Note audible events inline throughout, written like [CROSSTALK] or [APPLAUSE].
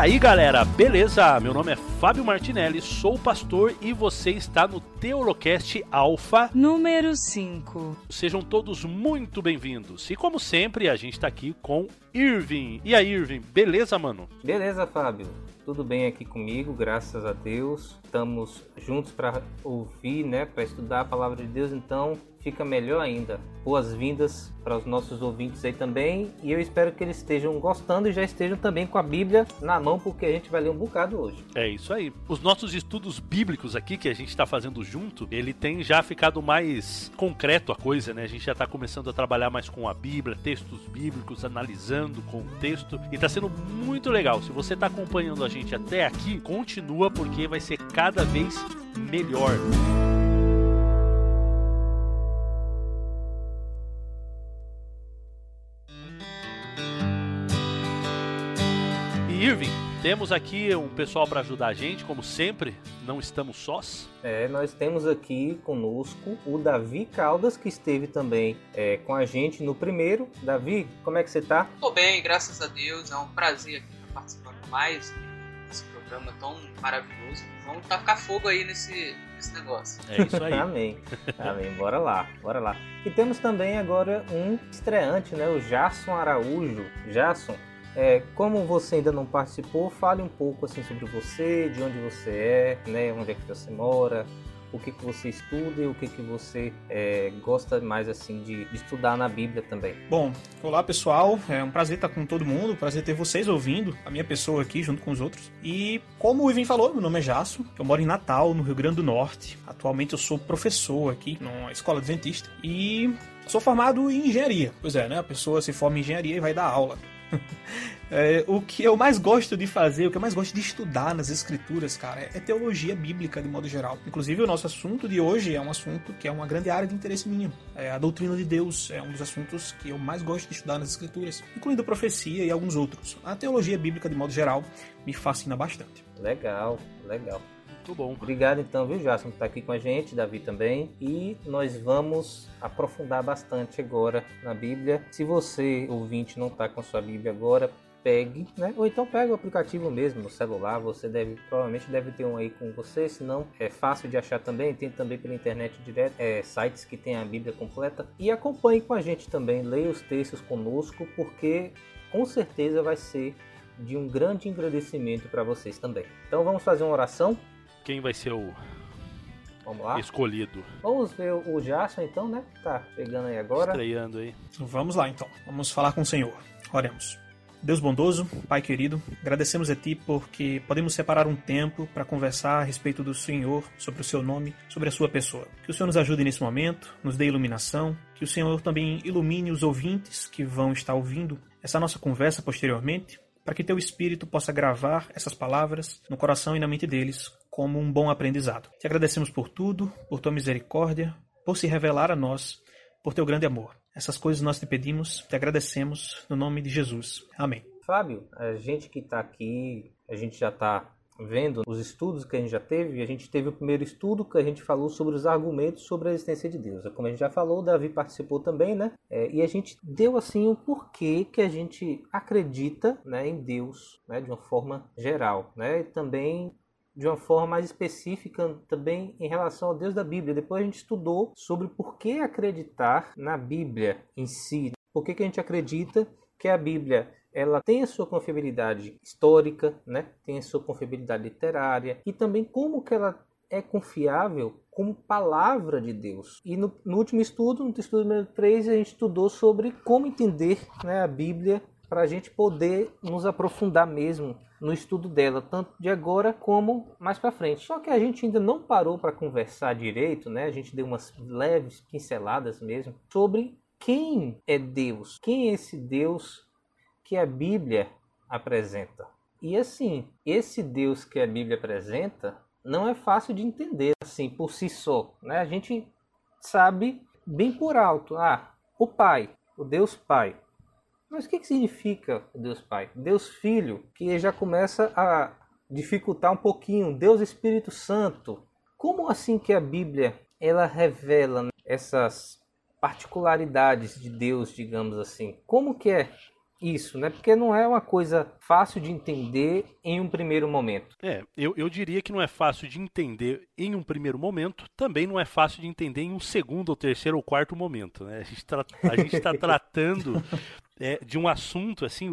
aí galera, beleza? Meu nome é Fábio Martinelli, sou pastor e você está no Teolocast Alpha número 5. Sejam todos muito bem-vindos. E como sempre, a gente está aqui com Irving. E aí, Irving, beleza, mano? Beleza, Fábio. Tudo bem aqui comigo, graças a Deus. Estamos juntos para ouvir, né, para estudar a palavra de Deus, então fica melhor ainda. Boas-vindas para os nossos ouvintes aí também, e eu espero que eles estejam gostando e já estejam também com a Bíblia na mão, porque a gente vai ler um bocado hoje. É isso aí. Os nossos estudos bíblicos aqui que a gente está fazendo junto, ele tem já ficado mais concreto a coisa, né? A gente já está começando a trabalhar mais com a Bíblia, textos bíblicos, analisando o texto, e está sendo muito legal. Se você está acompanhando a gente até aqui, continua porque vai ser cada vez melhor. Irving, temos aqui um pessoal para ajudar a gente, como sempre, não estamos sós. É, nós temos aqui conosco o Davi Caldas, que esteve também é, com a gente no primeiro. Davi, como é que você tá? Tô bem, graças a Deus. É um prazer aqui estar participando mais desse programa tão maravilhoso. Vamos tacar fogo aí nesse, nesse negócio. É isso aí. [LAUGHS] Amém. Amém. Bora lá, bora lá. E temos também agora um estreante, né? O Jasson Araújo. Jasson, é, como você ainda não participou, fale um pouco assim sobre você, de onde você é, né, onde é que você mora, o que, que você estuda e o que, que você é, gosta mais assim de, de, estudar na Bíblia também. Bom, olá pessoal, é um prazer estar com todo mundo, prazer ter vocês ouvindo a minha pessoa aqui junto com os outros. E como o Ivan falou, meu nome é Jasso, eu moro em Natal, no Rio Grande do Norte. Atualmente eu sou professor aqui numa escola adventista e sou formado em engenharia. Pois é, né? A pessoa se forma em engenharia e vai dar aula. [LAUGHS] É, o que eu mais gosto de fazer, o que eu mais gosto de estudar nas escrituras, cara, é teologia bíblica de modo geral. Inclusive, o nosso assunto de hoje é um assunto que é uma grande área de interesse minha. É a doutrina de Deus é um dos assuntos que eu mais gosto de estudar nas escrituras, incluindo profecia e alguns outros. A teologia bíblica de modo geral me fascina bastante. Legal, legal. Muito bom. Obrigado então, viu, Jason, por estar aqui com a gente, Davi também. E nós vamos aprofundar bastante agora na Bíblia. Se você, ouvinte, não está com a sua Bíblia agora, pegue, né? Ou então pega o aplicativo mesmo no celular, você deve, provavelmente deve ter um aí com você, senão é fácil de achar também, tem também pela internet direto, é, sites que tem a Bíblia completa. E acompanhe com a gente também, leia os textos conosco, porque com certeza vai ser de um grande agradecimento para vocês também. Então vamos fazer uma oração? Quem vai ser o Vamos lá? escolhido? Vamos ver o Jason então, né? Tá chegando aí agora. Estreando aí. Vamos lá então, vamos falar com o Senhor. Oremos. Deus bondoso, Pai querido, agradecemos a Ti porque podemos separar um tempo para conversar a respeito do Senhor, sobre o Seu nome, sobre a Sua pessoa. Que o Senhor nos ajude nesse momento, nos dê iluminação, que o Senhor também ilumine os ouvintes que vão estar ouvindo essa nossa conversa posteriormente, para que Teu Espírito possa gravar essas palavras no coração e na mente deles como um bom aprendizado. Te agradecemos por tudo, por Tua misericórdia, por se revelar a nós, por Teu grande amor. Essas coisas nós te pedimos, te agradecemos, no nome de Jesus. Amém. Fábio, a gente que está aqui, a gente já está vendo os estudos que a gente já teve, a gente teve o primeiro estudo que a gente falou sobre os argumentos sobre a existência de Deus. Como a gente já falou, Davi participou também, né? É, e a gente deu assim o porquê que a gente acredita né, em Deus, né, de uma forma geral, né? E também de uma forma mais específica também em relação ao Deus da Bíblia. Depois a gente estudou sobre por que acreditar na Bíblia em si. Por que, que a gente acredita que a Bíblia ela tem a sua confiabilidade histórica, né? tem a sua confiabilidade literária e também como que ela é confiável como palavra de Deus. E no, no último estudo, no estudo número 3, a gente estudou sobre como entender né, a Bíblia para a gente poder nos aprofundar mesmo no estudo dela, tanto de agora como mais para frente. Só que a gente ainda não parou para conversar direito, né? A gente deu umas leves pinceladas mesmo sobre quem é Deus, quem é esse Deus que a Bíblia apresenta. E assim, esse Deus que a Bíblia apresenta não é fácil de entender assim por si só, né? A gente sabe bem por alto, ah, o Pai, o Deus Pai. Mas o que, que significa Deus Pai? Deus Filho, que já começa a dificultar um pouquinho. Deus Espírito Santo. Como assim que a Bíblia ela revela essas particularidades de Deus, digamos assim? Como que é Isso, né? Porque não é uma coisa fácil de entender em um primeiro momento. É, eu, eu diria que não é fácil de entender em um primeiro momento, também não é fácil de entender em um segundo, ou terceiro, ou quarto momento. Né? A gente está [LAUGHS] tratando é, de um assunto assim,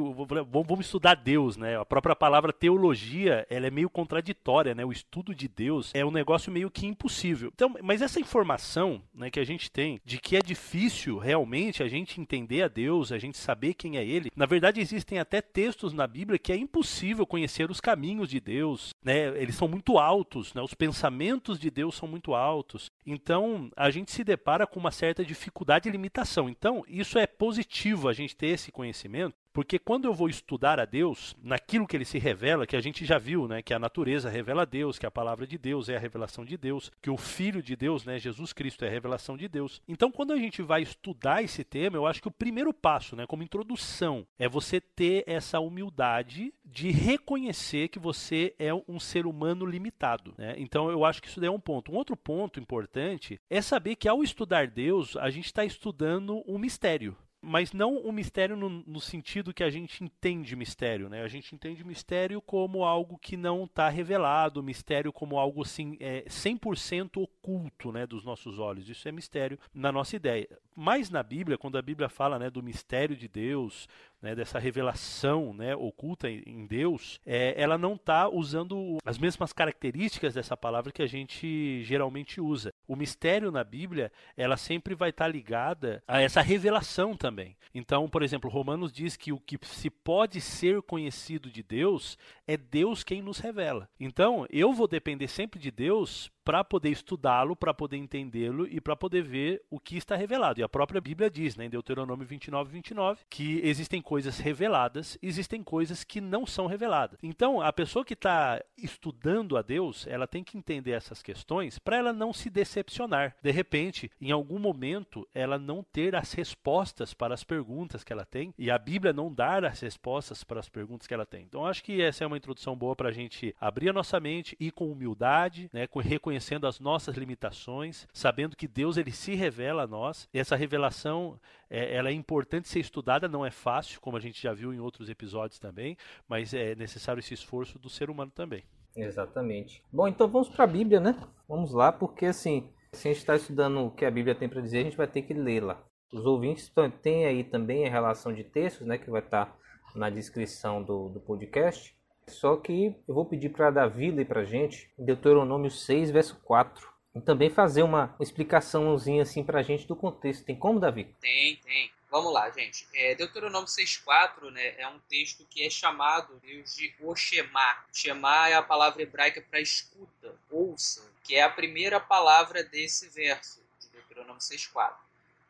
vamos estudar Deus, né? A própria palavra teologia, ela é meio contraditória, né? O estudo de Deus é um negócio meio que impossível. Então, mas essa informação, né, que a gente tem de que é difícil realmente a gente entender a Deus, a gente saber quem é ele. Na verdade, existem até textos na Bíblia que é impossível conhecer os caminhos de Deus, né? Eles são muito altos, né? Os pensamentos de Deus são muito altos. Então, a gente se depara com uma certa dificuldade e limitação. Então, isso é positivo a gente ter esse conhecimento, porque quando eu vou estudar a Deus, naquilo que ele se revela, que a gente já viu, né, que a natureza revela a Deus, que a palavra de Deus é a revelação de Deus, que o Filho de Deus, né, Jesus Cristo, é a revelação de Deus. Então, quando a gente vai estudar esse tema, eu acho que o primeiro passo, né, como introdução, é você ter essa humildade de reconhecer que você é um ser humano limitado. Né? Então, eu acho que isso daí é um ponto. Um outro ponto importante é saber que ao estudar Deus, a gente está estudando um mistério mas não o mistério no, no, sentido que a gente entende mistério, né? A gente entende mistério como algo que não está revelado, mistério como algo assim é, 100% oculto, né, dos nossos olhos. Isso é mistério na nossa ideia. Mas na Bíblia, quando a Bíblia fala, né, do mistério de Deus, né, dessa revelação né, oculta em Deus, é, ela não está usando as mesmas características dessa palavra que a gente geralmente usa. O mistério na Bíblia, ela sempre vai estar tá ligada a essa revelação também. Então, por exemplo, Romanos diz que o que se pode ser conhecido de Deus é Deus quem nos revela. Então, eu vou depender sempre de Deus para poder estudá-lo, para poder entendê-lo e para poder ver o que está revelado. E a própria Bíblia diz, né, em Deuteronômio 29, 29, que existem coisas reveladas, existem coisas que não são reveladas. Então, a pessoa que está estudando a Deus, ela tem que entender essas questões para ela não se decepcionar. De repente, em algum momento, ela não ter as respostas para as perguntas que ela tem e a Bíblia não dar as respostas para as perguntas que ela tem. Então, acho que essa é uma introdução boa para a gente abrir a nossa mente e com humildade, né, com reconhecendo as nossas limitações, sabendo que Deus ele se revela a nós. Essa revelação é, ela é importante ser estudada, não é fácil, como a gente já viu em outros episódios também, mas é necessário esse esforço do ser humano também. Exatamente. Bom, então vamos para a Bíblia, né? Vamos lá, porque assim, se a gente está estudando o que a Bíblia tem para dizer, a gente vai ter que lê-la. Os ouvintes têm aí também a relação de textos, né, que vai estar tá na descrição do, do podcast. Só que eu vou pedir para Davi ler para gente Deuteronômio 6, verso 4. E também fazer uma explicaçãozinha assim para gente do contexto. Tem como, Davi? Tem, tem. Vamos lá, gente. É, Deuteronômio 6,4 né, é um texto que é chamado Deus de Oshemá. Shemá é a palavra hebraica para escuta, ouça, que é a primeira palavra desse verso, de Deuteronômio 6,4.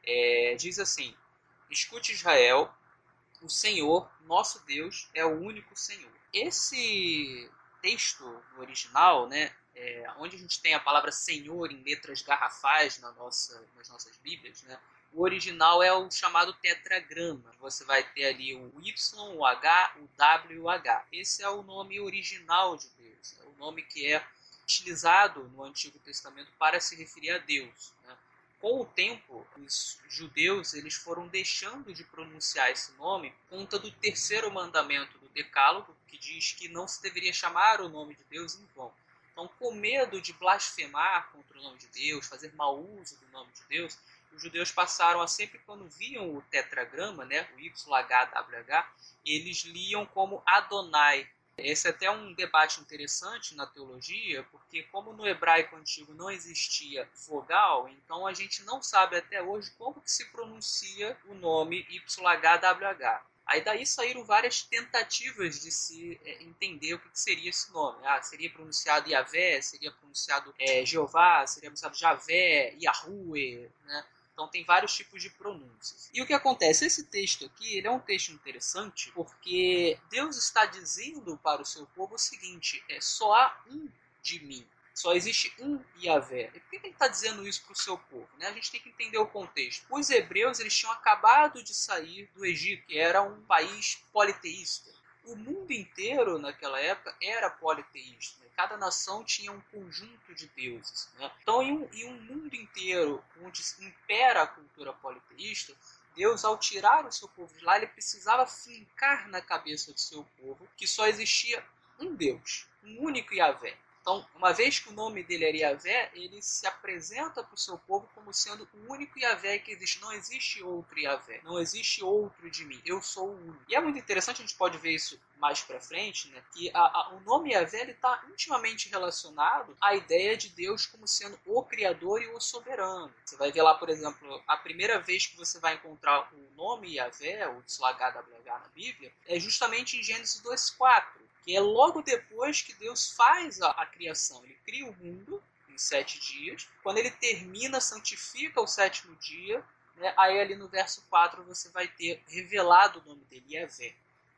É, diz assim: Escute Israel, o Senhor, nosso Deus, é o único Senhor. Esse texto no original, né, é, onde a gente tem a palavra Senhor em letras garrafais na nossa, nas nossas Bíblias, né, o original é o chamado tetragrama. Você vai ter ali o Y, o H, o W e o H. Esse é o nome original de Deus, é o nome que é utilizado no Antigo Testamento para se referir a Deus. Né? Com o tempo, os judeus eles foram deixando de pronunciar esse nome por conta do terceiro mandamento do Decálogo, que diz que não se deveria chamar o nome de Deus em vão. Então, com medo de blasfemar contra o nome de Deus, fazer mau uso do nome de Deus, os judeus passaram a sempre quando viam o tetragrama, né, o YHWH, eles liam como Adonai, esse é até um debate interessante na teologia, porque como no hebraico antigo não existia vogal, então a gente não sabe até hoje como que se pronuncia o nome YHWH. Aí daí saíram várias tentativas de se é, entender o que, que, seria esse nome. Ah, seria pronunciado Yahvé, seria pronunciado é, Jeová, seria pronunciado Javé, Yahweh, né? Então tem vários tipos de pronúncias. E o que acontece? Esse texto aqui ele é um texto interessante porque Deus está dizendo para o seu povo o seguinte: é só há um de mim. Só existe um Yahvé. E por que ele está dizendo isso para o seu povo? Né? A gente tem que entender o contexto. Os hebreus eles tinham acabado de sair do Egito, que era um país politeísta o mundo inteiro naquela época era politeísta. Né? Cada nação tinha um conjunto de deuses. Né? Então, em um, em um mundo inteiro onde impera a cultura politeísta, Deus, ao tirar o seu povo de lá, ele precisava fincar na cabeça do seu povo que só existia um Deus, um único Yahvé. Então, uma vez que o nome dele era Yahvé, ele se apresenta para o seu povo como sendo o único Yahvé que existe. Não existe outro Yahvé. Não existe outro de mim. Eu sou o único. E é muito interessante, a gente pode ver isso mais para frente, né, que a, a, o nome Yahvé está intimamente relacionado à ideia de Deus como sendo o Criador e o Soberano. Você vai ver lá, por exemplo, a primeira vez que você vai encontrar o nome Yahvé, o HWH na Bíblia, é justamente em Gênesis 2.4 que é logo depois que Deus faz a, a criação. Ele cria o mundo em sete dias. Quando ele termina, santifica o sétimo dia. Né? Aí ali no verso 4 você vai ter revelado o nome dele, Yahvé.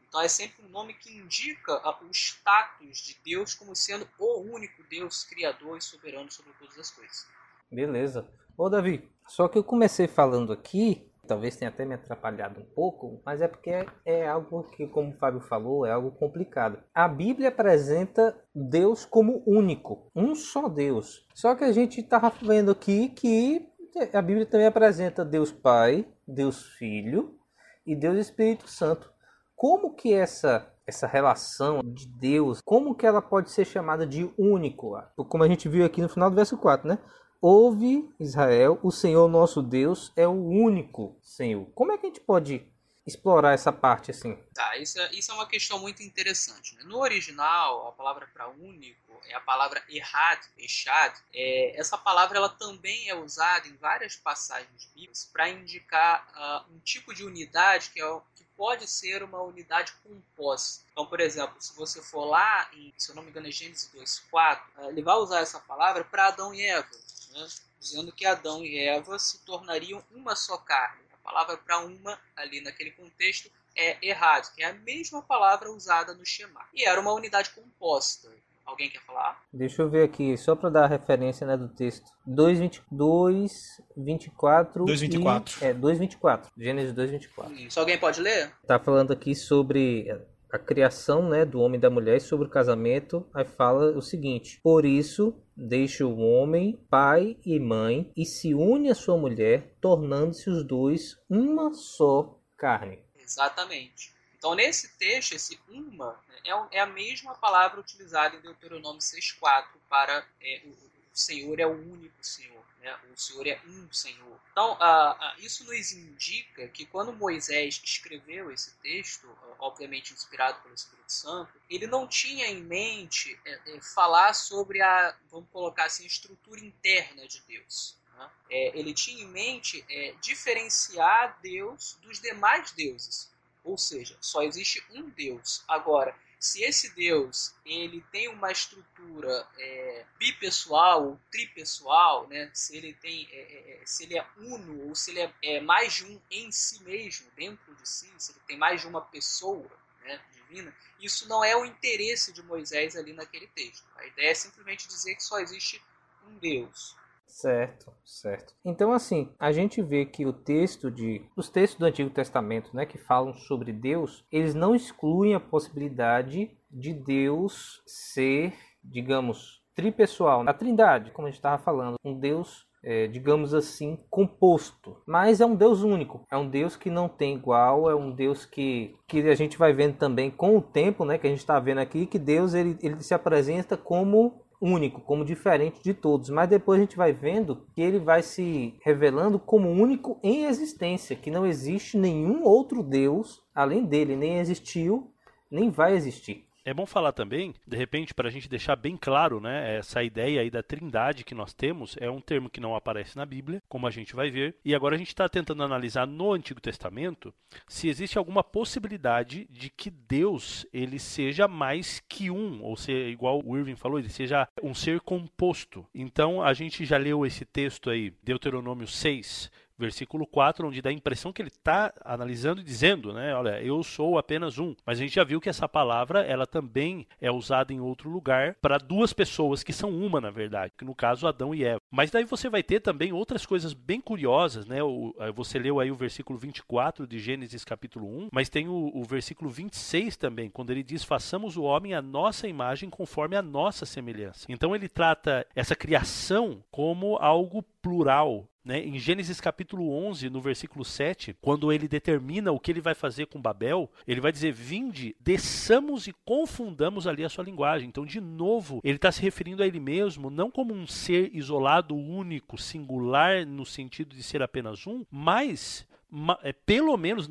Então é sempre um nome que indica o status de Deus como sendo o único Deus criador e soberano sobre todas as coisas. Beleza. Ô Davi, só que eu comecei falando aqui talvez tenha até me atrapalhado um pouco, mas é porque é, algo que, como o Fábio falou, é algo complicado. A Bíblia apresenta Deus como único, um só Deus. Só que a gente estava vendo aqui que a Bíblia também apresenta Deus Pai, Deus Filho e Deus Espírito Santo. Como que essa essa relação de Deus, como que ela pode ser chamada de único? Como a gente viu aqui no final do verso 4, né? Ouve, Israel, o Senhor nosso Deus é o único Senhor. Como é que a gente pode explorar essa parte assim? Tá, isso é, isso é uma questão muito interessante. Né? No original, a palavra para único é a palavra errad, echad. É, essa palavra ela também é usada em várias passagens bíblicas para indicar uh, um tipo de unidade que, é, que pode ser uma unidade composta. Então, por exemplo, se você for lá, em, se eu não me engano, é Gênesis 2.4, uh, ele vai usar essa palavra para Adão e Eva né? dizendo que Adão e Eva se tornariam uma só carne. A palavra para uma, ali naquele contexto, é errado, que é a mesma palavra usada no Shema. E era uma unidade composta. Alguém quer falar? Deixa eu ver aqui, só para dar a referência né, do texto. 2:22, 24 2:24. E, é, 2:24. Gênesis 2:24. Isso, alguém pode ler? Tá falando aqui sobre a criação né, do homem e da mulher sobre o casamento, aí fala o seguinte: Por isso, deixa o homem, pai e mãe, e se une à sua mulher, tornando-se os dois uma só carne. Exatamente. Então, nesse texto, esse uma é, é a mesma palavra utilizada em Deuteronômio 6,4 para é, o Senhor é o único Senhor. Né? O Senhor é um Senhor. Então, isso nos indica que quando Moisés escreveu esse texto, obviamente inspirado pelo Espírito Santo, ele não tinha em mente é, é, falar sobre a, vamos colocar assim, estrutura interna de Deus. Né? É, ele tinha em mente é, diferenciar Deus dos demais deuses. Ou seja, só existe um Deus. Agora, se esse Deus ele tem uma estrutura é, bipessoal ou tripessoal, né? se ele tem, é, é, é, se ele é uno ou se ele é, é, mais de um em si mesmo, dentro de si, se ele tem mais de uma pessoa né, divina, isso não é o interesse de Moisés ali naquele texto. A ideia é simplesmente dizer que só existe um Deus. Certo, certo. Então assim, a gente vê que o texto de os textos do Antigo Testamento, né, que falam sobre Deus, eles não excluem a possibilidade de Deus ser, digamos, tripessoal, a Trindade, como a gente estava falando, um Deus é, digamos assim, composto. Mas é um Deus único, é um Deus que não tem igual, é um Deus que, que a gente vai vendo também com o tempo, né, que a gente está vendo aqui, que Deus ele, ele se apresenta como único, como diferente de todos, mas depois a gente vai vendo que ele vai se revelando como único em existência, que não existe nenhum outro Deus além dele, nem existiu, nem vai existir. É bom falar também, de repente, para a gente deixar bem claro, né, essa ideia aí da trindade que nós temos é um termo que não aparece na Bíblia, como a gente vai ver, e agora a gente está tentando analisar no Antigo Testamento se existe alguma possibilidade de que Deus ele seja mais que um, ou seja, igual o Irving falou, ele seja um ser composto. Então a gente já leu esse texto aí, Deuteronômio 6, versículo 4, onde dá a impressão que ele está analisando e dizendo, né, olha, eu sou apenas um. Mas a gente já viu que essa palavra, ela também é usada em outro lugar para duas pessoas que são uma, na verdade, que no caso Adão e Eva. Mas daí você vai ter também outras coisas bem curiosas, né? O, você leu aí o versículo 24 de Gênesis capítulo 1, mas tem o, o versículo 26 também, quando ele diz: "Façamos o homem à nossa imagem conforme a nossa semelhança". Então ele trata essa criação como algo plural. Né? Em Gênesis capítulo 11, no versículo 7, quando ele determina o que ele vai fazer com Babel, ele vai dizer: Vinde, desçamos e confundamos ali a sua linguagem. Então, de novo, ele está se referindo a ele mesmo não como um ser isolado, único, singular, no sentido de ser apenas um, mas pelo menos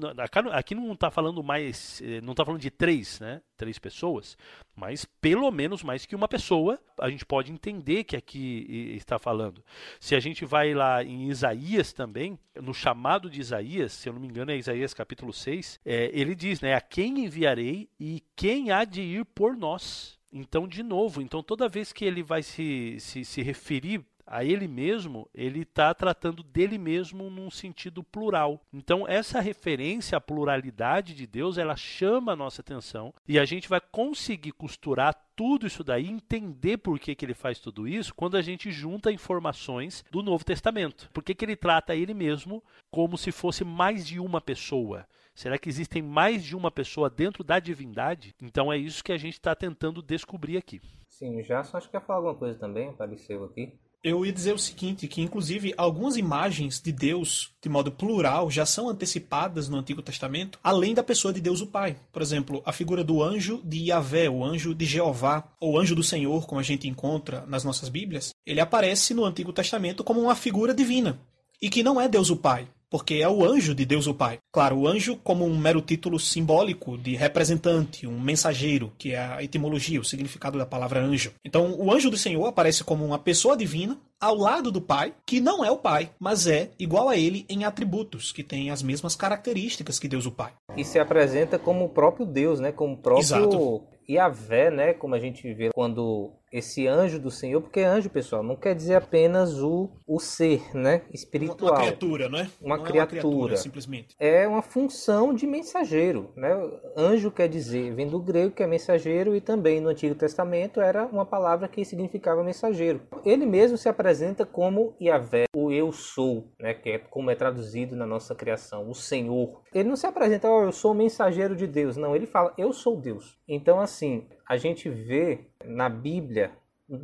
aqui não está falando mais eh, não está falando de três né três pessoas mas pelo menos mais que uma pessoa a gente pode entender que aqui está falando. Se a gente vai lá em Isaías também no chamado de Isaías se eu não me engano é Isaías capítulo 6 é, ele diz né a quem enviarei e quem há de ir por nós? Então, de novo, então toda vez que ele vai se, se, se referir a ele mesmo, ele está tratando dele mesmo num sentido plural. Então, essa referência à pluralidade de Deus, ela chama a nossa atenção e a gente vai conseguir costurar tudo isso daí, entender por que, que ele faz tudo isso, quando a gente junta informações do Novo Testamento. Por que, que ele trata ele mesmo como se fosse mais de uma pessoa? Será que existem mais de uma pessoa dentro da divindade? Então é isso que a gente está tentando descobrir aqui. Sim, já só acho que quer falar alguma coisa também, apareceu aqui. Eu ia dizer o seguinte, que inclusive algumas imagens de Deus, de modo plural, já são antecipadas no Antigo Testamento, além da pessoa de Deus o Pai. Por exemplo, a figura do anjo de Yahvé, o anjo de Jeová, ou anjo do Senhor, como a gente encontra nas nossas Bíblias, ele aparece no Antigo Testamento como uma figura divina, e que não é Deus o Pai porque é o anjo de Deus o Pai. Claro, o anjo como um mero título simbólico de representante, um mensageiro, que é a etimologia, o significado da palavra anjo. Então, o anjo do Senhor aparece como uma pessoa divina ao lado do Pai, que não é o Pai, mas é igual a ele em atributos, que tem as mesmas características que Deus o Pai. E se apresenta como o próprio Deus, né? Como o próprio Exato. Yahvé, né? Como a gente vê quando esse anjo do Senhor, porque anjo, pessoal, não quer dizer apenas o, o ser, né, espiritual. Uma criatura, né? Uma, não criatura. É, uma criatura, simplesmente. É uma função de mensageiro, né? Anjo quer dizer, vem do grego que é mensageiro e também no Antigo Testamento era uma palavra que significava mensageiro. Ele mesmo se apresenta como Yahvé, o eu sou, né, que é como é traduzido na nossa criação, o Senhor. Ele não se apresenta, oh, eu sou o mensageiro de Deus, não, ele fala, eu sou Deus. Então assim, a gente vê na Bíblia,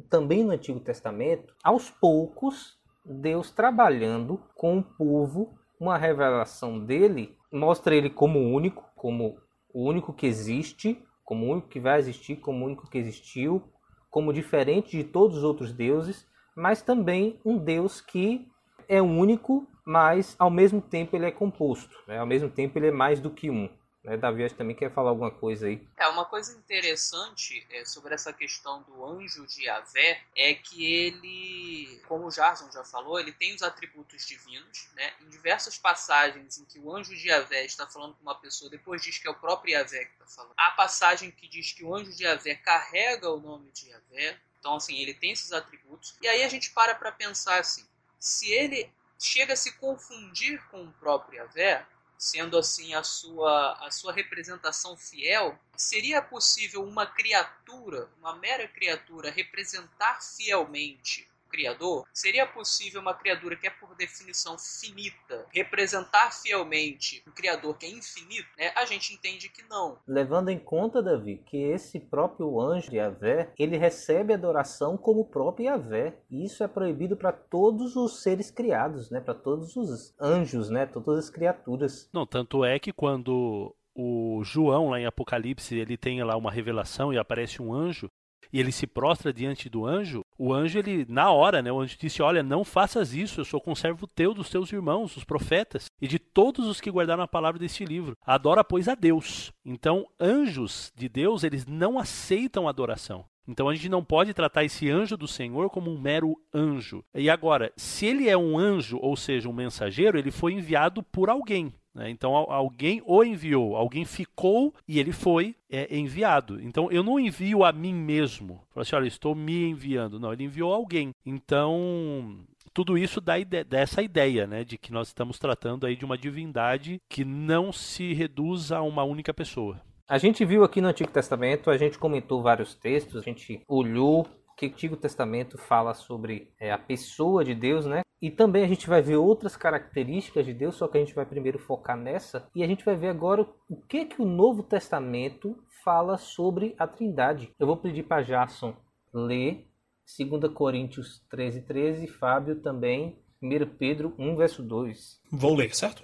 também no Antigo Testamento, aos poucos, Deus trabalhando com o povo, uma revelação dele, mostra ele como único, como o único que existe, como o único que vai existir, como o único que existiu, como diferente de todos os outros deuses, mas também um Deus que é único, mas ao mesmo tempo ele é composto, né? ao mesmo tempo ele é mais do que um. Né? Davi acho também quer falar alguma coisa aí. É, uma coisa interessante é, sobre essa questão do anjo de Yahvé é que ele, como o Jarson já falou, ele tem os atributos divinos. Né? Em diversas passagens em que o anjo de Yahvé está falando com uma pessoa, depois diz que é o próprio Yahvé que está falando. Há passagem que diz que o anjo de Yahvé carrega o nome de Yahvé. Então, assim, ele tem esses atributos. E aí a gente para para pensar assim, se ele chega a se confundir com o próprio Yahvé, sendo assim a sua, a sua representação fiel, seria possível uma criatura, uma mera criatura, representar fielmente Criador, seria possível uma criatura que é por definição finita representar fielmente um Criador que é infinito? Né? A gente entende que não. Levando em conta, Davi, que esse próprio anjo de Yahvé, ele recebe adoração como o próprio Yahvé. E isso é proibido para todos os seres criados, né? para todos os anjos, né? todas as criaturas. Não, tanto é que quando o João, lá em Apocalipse, ele tem lá uma revelação e aparece um anjo, e ele se prostra diante do anjo, o anjo, ele, na hora, né, o anjo disse: Olha, não faças isso, eu sou conservo teu dos teus irmãos, os profetas, e de todos os que guardaram a palavra deste livro. Adora, pois, a Deus. Então, anjos de Deus, eles não aceitam adoração. Então a gente não pode tratar esse anjo do Senhor como um mero anjo. E agora, se ele é um anjo, ou seja, um mensageiro, ele foi enviado por alguém. Né? Então alguém o enviou, alguém ficou e ele foi é, enviado. Então eu não envio a mim mesmo. Falo assim, olha, estou me enviando. Não, ele enviou alguém. Então tudo isso dá dessa ideia, né, de que nós estamos tratando aí de uma divindade que não se reduz a uma única pessoa. A gente viu aqui no Antigo Testamento, a gente comentou vários textos, a gente olhou que o Antigo Testamento fala sobre é, a pessoa de Deus, né? E também a gente vai ver outras características de Deus, só que a gente vai primeiro focar nessa. E a gente vai ver agora o que que o Novo Testamento fala sobre a Trindade. Eu vou pedir para Jason ler 2 Coríntios 13, 13, Fábio também 1 Pedro 1, verso 2. Vou ler, certo?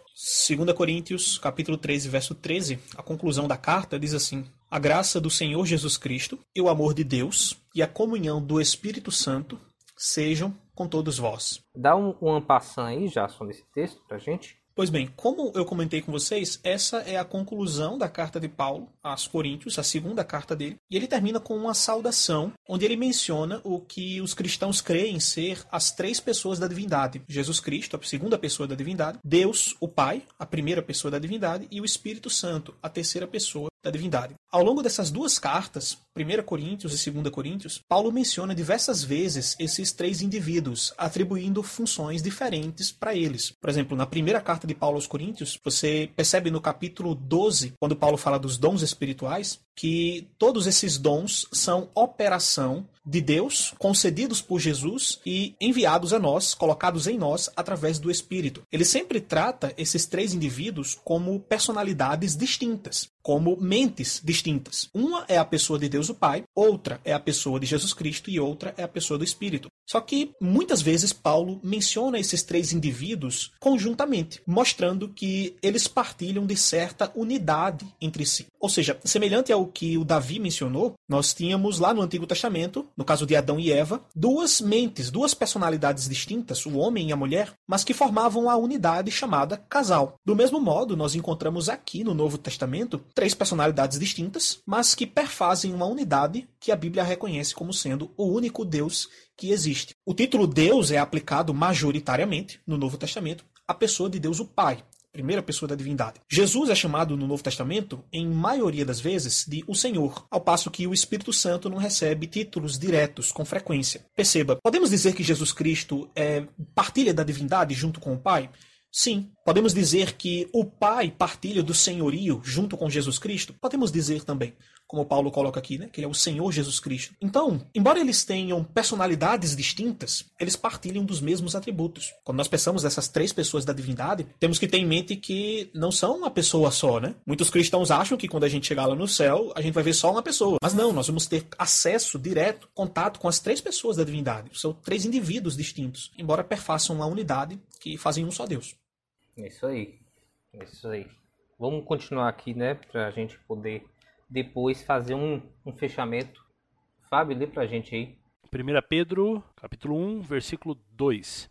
2 Coríntios, capítulo 13, verso 13, a conclusão da carta diz assim: A graça do Senhor Jesus Cristo e o amor de Deus e a comunhão do Espírito Santo sejam com todos vós. Dá um, um ampassão aí, Jason, nesse texto pra gente. Pois bem, como eu comentei com vocês, essa é a conclusão da carta de Paulo aos Coríntios, a segunda carta dele, e ele termina com uma saudação, onde ele menciona o que os cristãos creem ser as três pessoas da divindade: Jesus Cristo, a segunda pessoa da divindade, Deus, o Pai, a primeira pessoa da divindade, e o Espírito Santo, a terceira pessoa da divindade. Ao longo dessas duas cartas, 1 Coríntios e 2 Coríntios, Paulo menciona diversas vezes esses três indivíduos, atribuindo funções diferentes para eles. Por exemplo, na primeira carta de Paulo aos Coríntios, você percebe no capítulo 12, quando Paulo fala dos dons espirituais, que todos esses dons são operação de Deus, concedidos por Jesus e enviados a nós, colocados em nós através do Espírito. Ele sempre trata esses três indivíduos como personalidades distintas, como mentes distintas. Uma é a pessoa de Deus o Pai, outra é a pessoa de Jesus Cristo e outra é a pessoa do Espírito. Só que muitas vezes Paulo menciona esses três indivíduos conjuntamente, mostrando que eles partilham de certa unidade entre si. Ou seja, semelhante ao que o Davi mencionou, nós tínhamos lá no Antigo Testamento, no caso de Adão e Eva, duas mentes, duas personalidades distintas, o homem e a mulher, mas que formavam a unidade chamada casal. Do mesmo modo, nós encontramos aqui no Novo Testamento três personalidades distintas, mas que perfazem uma unidade que a Bíblia reconhece como sendo o único Deus que existe. O título Deus é aplicado majoritariamente no Novo Testamento à pessoa de Deus o Pai, primeira pessoa da divindade. Jesus é chamado no Novo Testamento, em maioria das vezes, de o Senhor, ao passo que o Espírito Santo não recebe títulos diretos com frequência. Perceba, podemos dizer que Jesus Cristo é partilha da divindade junto com o Pai? Sim. Podemos dizer que o Pai partilha do senhorio junto com Jesus Cristo? Podemos dizer também, como Paulo coloca aqui, né, que ele é o Senhor Jesus Cristo. Então, embora eles tenham personalidades distintas, eles partilham dos mesmos atributos. Quando nós pensamos nessas três pessoas da divindade, temos que ter em mente que não são uma pessoa só, né? Muitos cristãos acham que quando a gente chegar lá no céu, a gente vai ver só uma pessoa. Mas não, nós vamos ter acesso direto, contato com as três pessoas da divindade. São três indivíduos distintos, embora perfaçam uma unidade que fazem um só Deus. Isso aí. Isso aí. Vamos continuar aqui, né? Pra gente poder depois fazer um, um fechamento. Fábio, lê pra gente aí. 1 Pedro, capítulo 1, versículo 2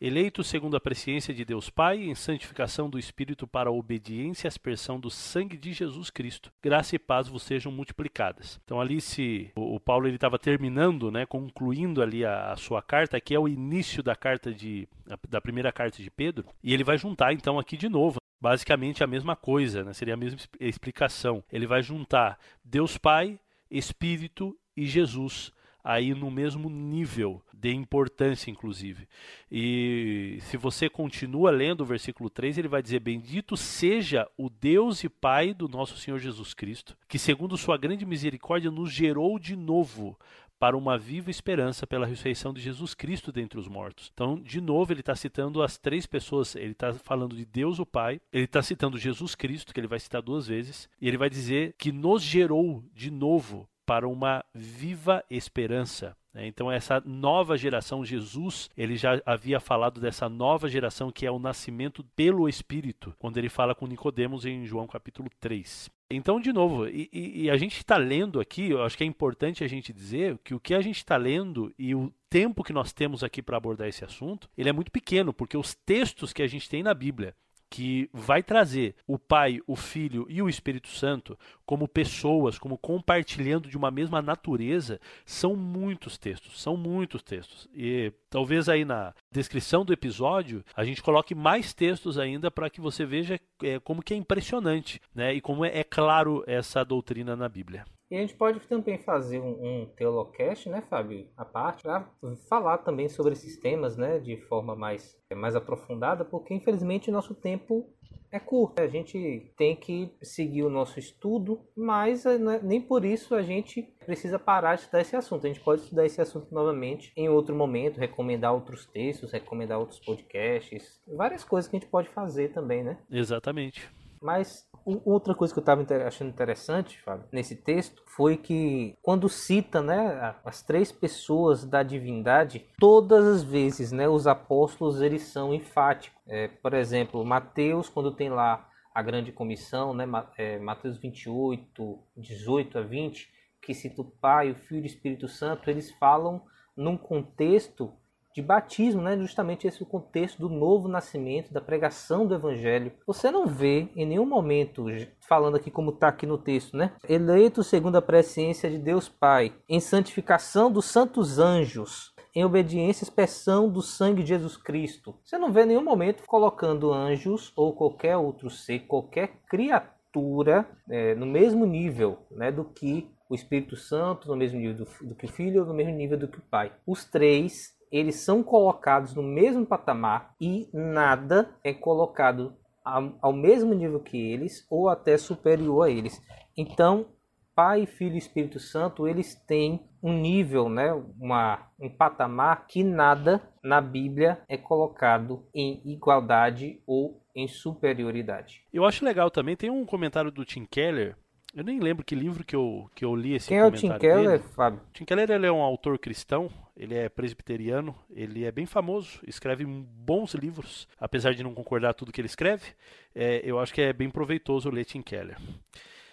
eleito segundo a presciência de Deus Pai, em santificação do Espírito para a obediência e aspersão do sangue de Jesus Cristo. Graça e paz vos sejam multiplicadas. Então ali se o, Paulo ele estava terminando, né, concluindo ali a, a, sua carta, que é o início da carta de da primeira carta de Pedro, e ele vai juntar então aqui de novo basicamente a mesma coisa, né? seria a mesma explicação. Ele vai juntar Deus Pai, Espírito e Jesus aí no mesmo nível de importância, inclusive. E se você continua lendo o versículo 3, ele vai dizer: Bendito seja o Deus e Pai do nosso Senhor Jesus Cristo, que, segundo Sua grande misericórdia, nos gerou de novo para uma viva esperança pela ressurreição de Jesus Cristo dentre os mortos. Então, de novo, ele está citando as três pessoas. Ele está falando de Deus o Pai, ele está citando Jesus Cristo, que ele vai citar duas vezes, e ele vai dizer que nos gerou de novo para uma viva esperança. Né? Então essa nova geração, Jesus, ele já havia falado dessa nova geração que é o nascimento pelo Espírito, quando ele fala com Nicodemos em João capítulo 3. Então, de novo, e, e, a gente está lendo aqui, eu acho que é importante a gente dizer que o que a gente está lendo e o tempo que nós temos aqui para abordar esse assunto, ele é muito pequeno, porque os textos que a gente tem na Bíblia que vai trazer o Pai, o Filho e o Espírito Santo como pessoas, como compartilhando de uma mesma natureza, são muitos textos, são muitos textos. E talvez aí na descrição do episódio a gente coloque mais textos ainda para que você veja é, como que é impressionante, né? E como é, é claro essa doutrina na Bíblia. E a gente pode também fazer um, um Teolocast, né, Fábio, a parte, para falar também sobre esses temas, né, de forma mais, mais aprofundada, porque infelizmente o nosso tempo é curto. A gente tem que seguir o nosso estudo, mas né, nem por isso a gente precisa parar de estudar esse assunto. A gente pode estudar esse assunto novamente em outro momento, recomendar outros textos, recomendar outros podcasts, várias coisas que a gente pode fazer também, né? Exatamente. Mas outra coisa que eu estava achando interessante, Fábio, nesse texto, foi que quando cita né, as três pessoas da divindade, todas as vezes né, os apóstolos eles são enfáticos. É, por exemplo, Mateus, quando tem lá a grande comissão, né, é, Mateus 28, 18 a 20, que cita o Pai, o Filho e o Espírito Santo, eles falam num contexto de batismo, né? justamente esse contexto do novo nascimento, da pregação do evangelho. Você não vê em nenhum momento, falando aqui como está aqui no texto, né? eleito segundo a presciência de Deus Pai, em santificação dos santos anjos, em obediência à expressão do sangue de Jesus Cristo. Você não vê em nenhum momento colocando anjos ou qualquer outro ser, qualquer criatura é, no mesmo nível né, do que o Espírito Santo, no mesmo nível do, do que o Filho, no mesmo nível do que o Pai. Os três eles são colocados no mesmo patamar e nada é colocado ao mesmo nível que eles ou até superior a eles. Então, Pai, Filho e Espírito Santo, eles têm um nível, né, uma, um patamar que nada na Bíblia é colocado em igualdade ou em superioridade. Eu acho legal também, tem um comentário do Tim Keller eu nem lembro que livro que eu, que eu li esse Quem é o Tim Keller, dele. Fábio? Tim Keller ele é um autor cristão, ele é presbiteriano, ele é bem famoso, escreve bons livros, apesar de não concordar tudo que ele escreve, é, eu acho que é bem proveitoso ler Tim Keller.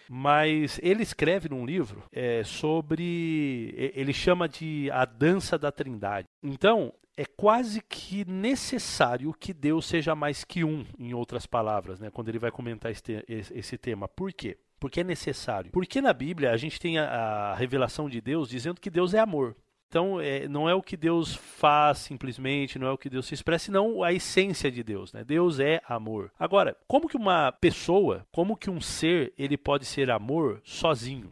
Mas ele escreve num livro é, sobre. Ele chama de A Dança da Trindade. Então, é quase que necessário que Deus seja mais que um, em outras palavras, né, quando ele vai comentar esse, esse tema. Por quê? Porque é necessário. Porque na Bíblia a gente tem a, a revelação de Deus dizendo que Deus é amor. Então, é, não é o que Deus faz simplesmente, não é o que Deus se expressa, não a essência de Deus, né? Deus é amor. Agora, como que uma pessoa, como que um ser, ele pode ser amor sozinho?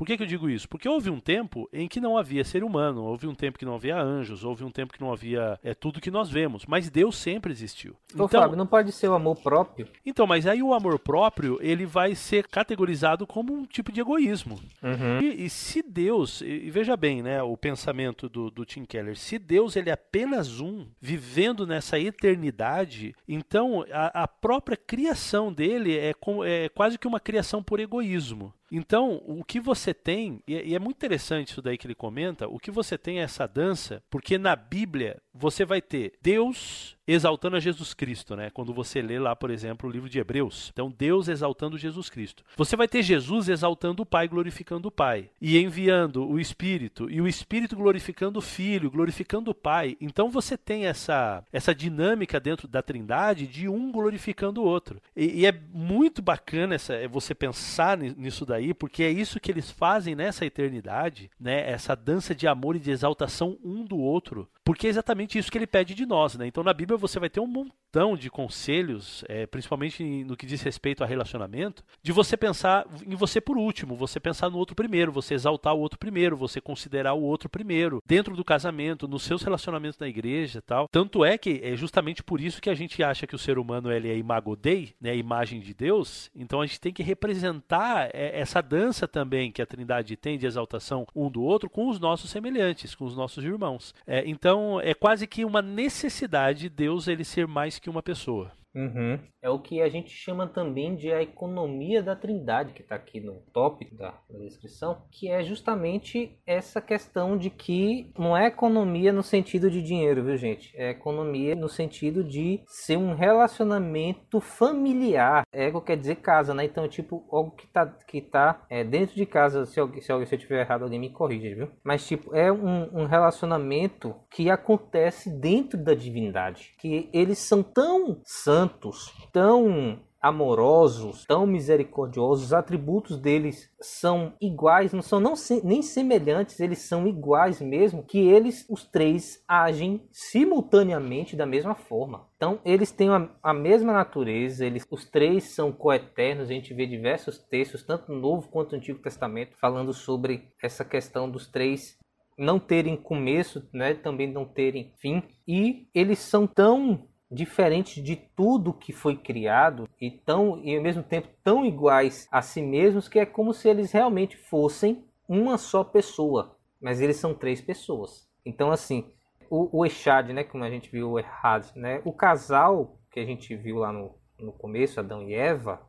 Por que, que, eu digo isso? Porque houve um tempo em que não havia ser humano, houve um tempo que não havia anjos, houve um tempo que não havia é, tudo que nós vemos, mas Deus sempre existiu. Ô, então, Fábio, não pode ser o amor próprio? Então, mas aí o amor próprio, ele vai ser categorizado como um tipo de egoísmo. Uhum. E, e, se Deus, e veja bem, né, o pensamento do, do Tim Keller, se Deus ele é apenas um, vivendo nessa eternidade, então a, a própria criação dele é, com, é quase que uma criação por egoísmo. Então, o que você tem, e é muito interessante isso daí que ele comenta, o que você tem é essa dança, porque na Bíblia você vai ter Deus exaltando a Jesus Cristo, né? Quando você lê lá, por exemplo, o livro de Hebreus. Então, Deus exaltando Jesus Cristo. Você vai ter Jesus exaltando o Pai, glorificando o Pai, e enviando o Espírito, e o Espírito glorificando o Filho, glorificando o Pai. Então, você tem essa, essa dinâmica dentro da Trindade de um glorificando o outro. E, e é muito bacana essa, é você pensar nisso daí, porque é isso que eles fazem nessa eternidade, né? Essa dança de amor e de exaltação um do outro. Porque é exatamente isso que ele pede de nós, né? Então, na Bíblia, você vai ter um montão de conselhos, é, principalmente no que diz respeito a relacionamento, de você pensar em você por último, você pensar no outro primeiro, você exaltar o outro primeiro, você considerar o outro primeiro, dentro do casamento, nos seus relacionamentos na igreja tal. Tanto é que é justamente por isso que a gente acha que o ser humano ele é imago Dei, né, a imagem de Deus, então a gente tem que representar é, essa dança também que a Trindade tem de exaltação um do outro com os nossos semelhantes, com os nossos irmãos. É, então é quase que uma necessidade de Deus ele ser mais que uma pessoa. Uhum. É o que a gente chama também de a economia da trindade, que está aqui no tópico da, descrição, que é justamente essa questão de que não é economia no sentido de dinheiro, viu gente? É economia no sentido de ser um relacionamento familiar. Ego quer dizer casa, né? Então, tipo, algo que tá, que tá é, dentro de casa, se, alguém, se, alguém, se eu tiver errado, alguém me corrige, viu? Mas, tipo, é um, um relacionamento que acontece dentro da divindade. Que eles são tão santos santos, tão amorosos, tão misericordiosos, os atributos deles são iguais, não são não, nem semelhantes, eles são iguais mesmo, que eles, os três, agem simultaneamente da mesma forma. Então, eles têm a, a mesma natureza, eles, os três são coeternos, a gente vê diversos textos, tanto no Novo quanto no Antigo Testamento, falando sobre essa questão dos três não terem começo, né, também não terem fim, e eles são tão diferentes de tudo que foi criado e tão e ao mesmo tempo tão iguais a si mesmos que é como se eles realmente fossem uma só pessoa, mas eles são três pessoas. Então assim, o, o Echad, né, como a gente viu o Errad, né, o casal que a gente viu lá no, no começo, Adão e Eva,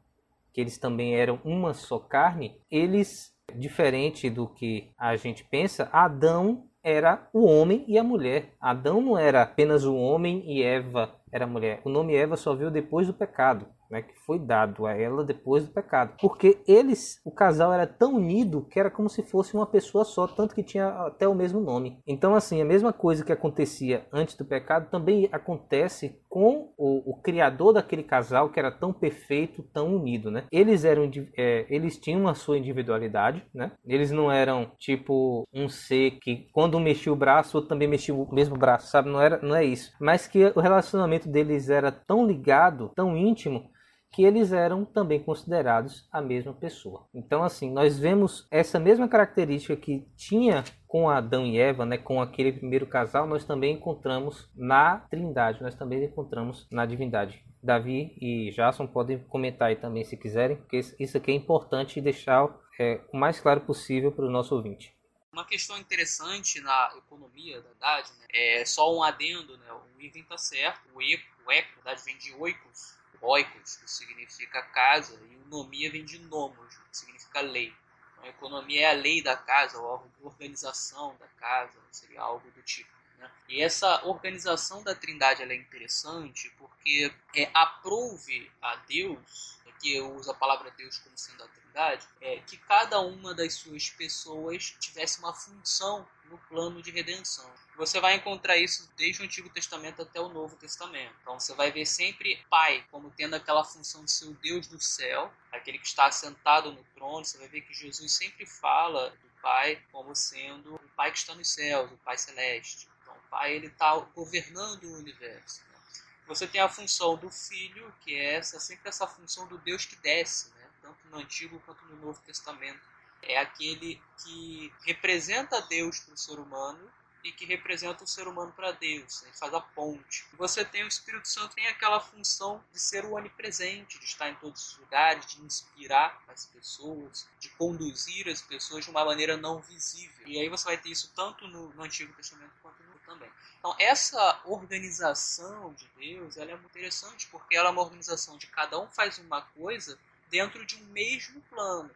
que eles também eram uma só carne, eles, diferente do que a gente pensa, Adão era o homem e a mulher. Adão não era apenas o homem e Eva era a mulher. O nome Eva só veio depois do pecado né, que foi dado a ela depois do pecado. Porque eles, o casal era tão unido que era como se fosse uma pessoa só, tanto que tinha até o mesmo nome. Então, assim, a mesma coisa que acontecia antes do pecado também acontece com o, o criador daquele casal que era tão perfeito, tão unido, né? Eles eram, é, eles tinham a sua individualidade, né? Eles não eram tipo um ser que quando um mexia o braço, outro também mexia o mesmo braço, sabe? Não era, não é isso. Mas que o relacionamento deles era tão ligado, tão íntimo que eles eram também considerados a mesma pessoa. Então, assim, nós vemos essa mesma característica que tinha com Adão e Eva, né, com aquele primeiro casal, nós também encontramos na Trindade, nós também encontramos na divindade. Davi e Jason podem comentar aí também se quiserem, porque isso aqui é importante deixar é, o mais claro possível para o nosso ouvinte. Uma questão interessante na economia da idade né, é só um adendo, né, o Ivan está certo, o eco, o eco, na verdade, vem de oikos, oikos, que significa casa, e o nomia vem de nomos, que significa lei. Então, a economia é a lei da casa, ou a organização da casa, seria algo do tipo. Né? E essa organização da trindade é interessante porque é, aprove a Deus, que usa a palavra Deus como sendo a trindade, é, que cada uma das suas pessoas tivesse uma função no plano de redenção. Você vai encontrar isso desde o Antigo Testamento até o Novo Testamento. Então você vai ver sempre Pai como tendo aquela função de ser o Deus do céu, aquele que está sentado no trono. Você vai ver que Jesus sempre fala do Pai como sendo o Pai que está nos céus, o Pai celeste. Então o Pai ele está governando o universo. Né? Você tem a função do Filho, que é essa sempre essa função do Deus que desce, né? tanto no Antigo quanto no Novo Testamento. É aquele que representa Deus para o ser humano e que representa o ser humano para Deus, ele faz a ponte. Você tem o Espírito Santo tem aquela função de ser o onipresente, de estar em todos os lugares, de inspirar as pessoas, de conduzir as pessoas de uma maneira não visível. E aí você vai ter isso tanto no, no Antigo Testamento quanto no também. Então essa organização de Deus, ela é muito interessante porque ela é uma organização de cada um faz uma coisa dentro de um mesmo plano,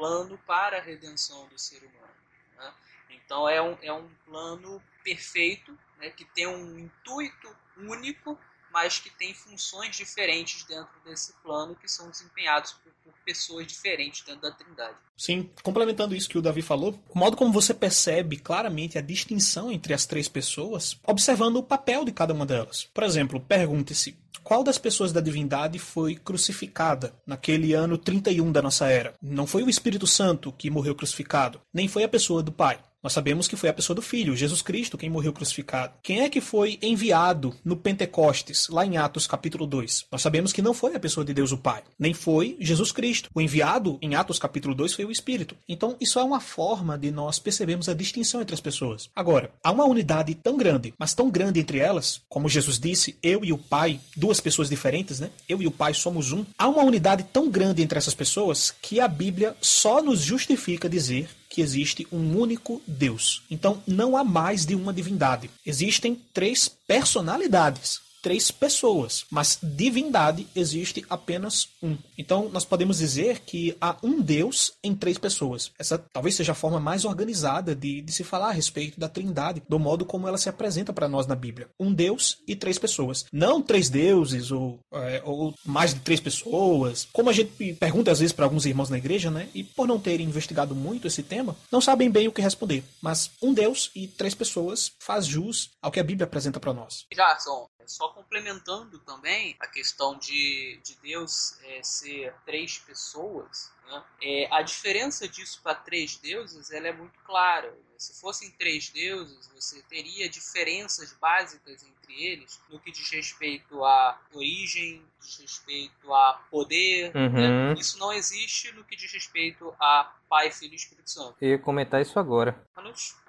plano para a redenção do ser humano. Né? Então é um, é um plano perfeito, né, que tem um intuito único, mas que tem funções diferentes dentro desse plano que são desempenhados por, por, pessoas diferentes dentro da Trindade. Sim, complementando isso que o Davi falou, o modo como você percebe claramente a distinção entre as três pessoas, observando o papel de cada uma delas. Por exemplo, pergunte-se: qual das pessoas da divindade foi crucificada naquele ano 31 da nossa era? Não foi o Espírito Santo que morreu crucificado, nem foi a pessoa do Pai. Nós sabemos que foi a pessoa do Filho, Jesus Cristo, quem morreu crucificado. Quem é que foi enviado no Pentecostes, lá em Atos capítulo 2? Nós sabemos que não foi a pessoa de Deus o Pai, nem foi Jesus Cristo. O enviado em Atos capítulo 2 foi o Espírito. Então, isso é uma forma de nós percebermos a distinção entre as pessoas. Agora, há uma unidade tão grande, mas tão grande entre elas, como Jesus disse, eu e o Pai, duas pessoas diferentes, né? Eu e o Pai somos um. Há uma unidade tão grande entre essas pessoas que a Bíblia só nos justifica dizer que existe um único Deus. Então não há mais de uma divindade. Existem três personalidades três pessoas, mas divindade existe apenas um. Então nós podemos dizer que há um Deus em três pessoas. Essa talvez seja a forma mais organizada de, de se falar a respeito da Trindade, do modo como ela se apresenta para nós na Bíblia. Um Deus e três pessoas. Não três deuses ou, é, ou mais de três pessoas. Como a gente pergunta às vezes para alguns irmãos na igreja, né? E por não terem investigado muito esse tema, não sabem bem o que responder. Mas um Deus e três pessoas faz jus ao que a Bíblia apresenta para nós. Jason, só complementando também a questão de, de Deus é, ser três pessoas, né? é, a diferença disso para três deuses ela é muito clara. Se fossem três deuses, você teria diferenças básicas entre eles no que diz respeito à origem, diz respeito a poder. Né? Uhum. Né? Isso não existe no que diz respeito a Pai, Filho e Espírito Santo. Eu ia comentar isso agora.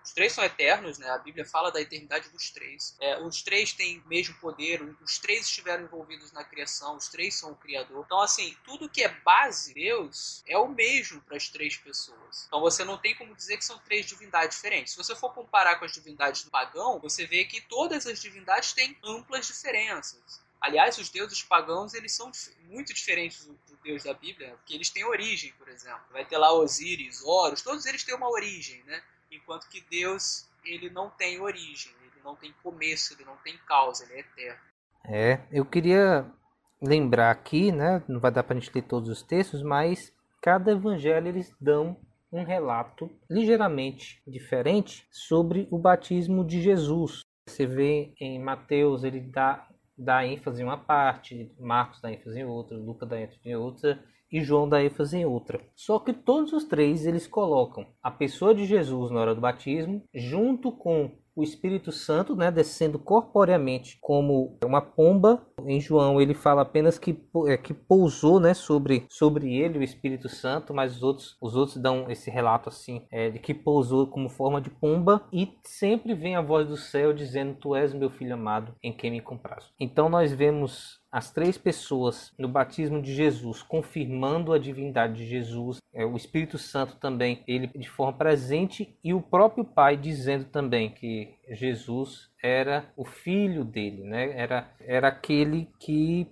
Os três são eternos, né? A Bíblia fala da eternidade dos três. É, os três têm o mesmo poder, os três estiveram envolvidos na criação, os três são o Criador. Então, assim, tudo que é base de Deus é o mesmo para as três pessoas. Então, você não tem como dizer que são três divindades diferentes. Se você for comparar com as divindades do pagão, você vê que todas as divindades têm amplas diferenças. Aliás, os deuses pagãos eles são muito diferentes do Deus da Bíblia, porque eles têm origem, por exemplo. Vai ter lá Osíris, Horus, todos eles têm uma origem, né? Enquanto que Deus ele não tem origem, ele não tem começo, ele não tem causa, ele é eterno. É, eu queria lembrar aqui, né? Não vai dar para a gente ler todos os textos, mas cada evangelho eles dão um relato ligeiramente diferente sobre o batismo de Jesus. Você vê em Mateus, ele dá, dá ênfase em uma parte, Marcos dá ênfase em outra, Lucas dá ênfase em outra e João dá ênfase em outra. Só que todos os três eles colocam a pessoa de Jesus na hora do batismo junto com o Espírito Santo, né, descendo corporeamente como uma pomba. Em João ele fala apenas que, é, que pousou, né, sobre, sobre ele o Espírito Santo, mas os outros, os outros dão esse relato assim, é, de que pousou como forma de pomba e sempre vem a voz do céu dizendo: Tu és meu filho amado, em quem me comprazo. Então nós vemos as três pessoas no batismo de Jesus, confirmando a divindade de Jesus, é, o Espírito Santo também, ele de forma presente, e o próprio Pai dizendo também que Jesus era o filho dele, né? era, era aquele que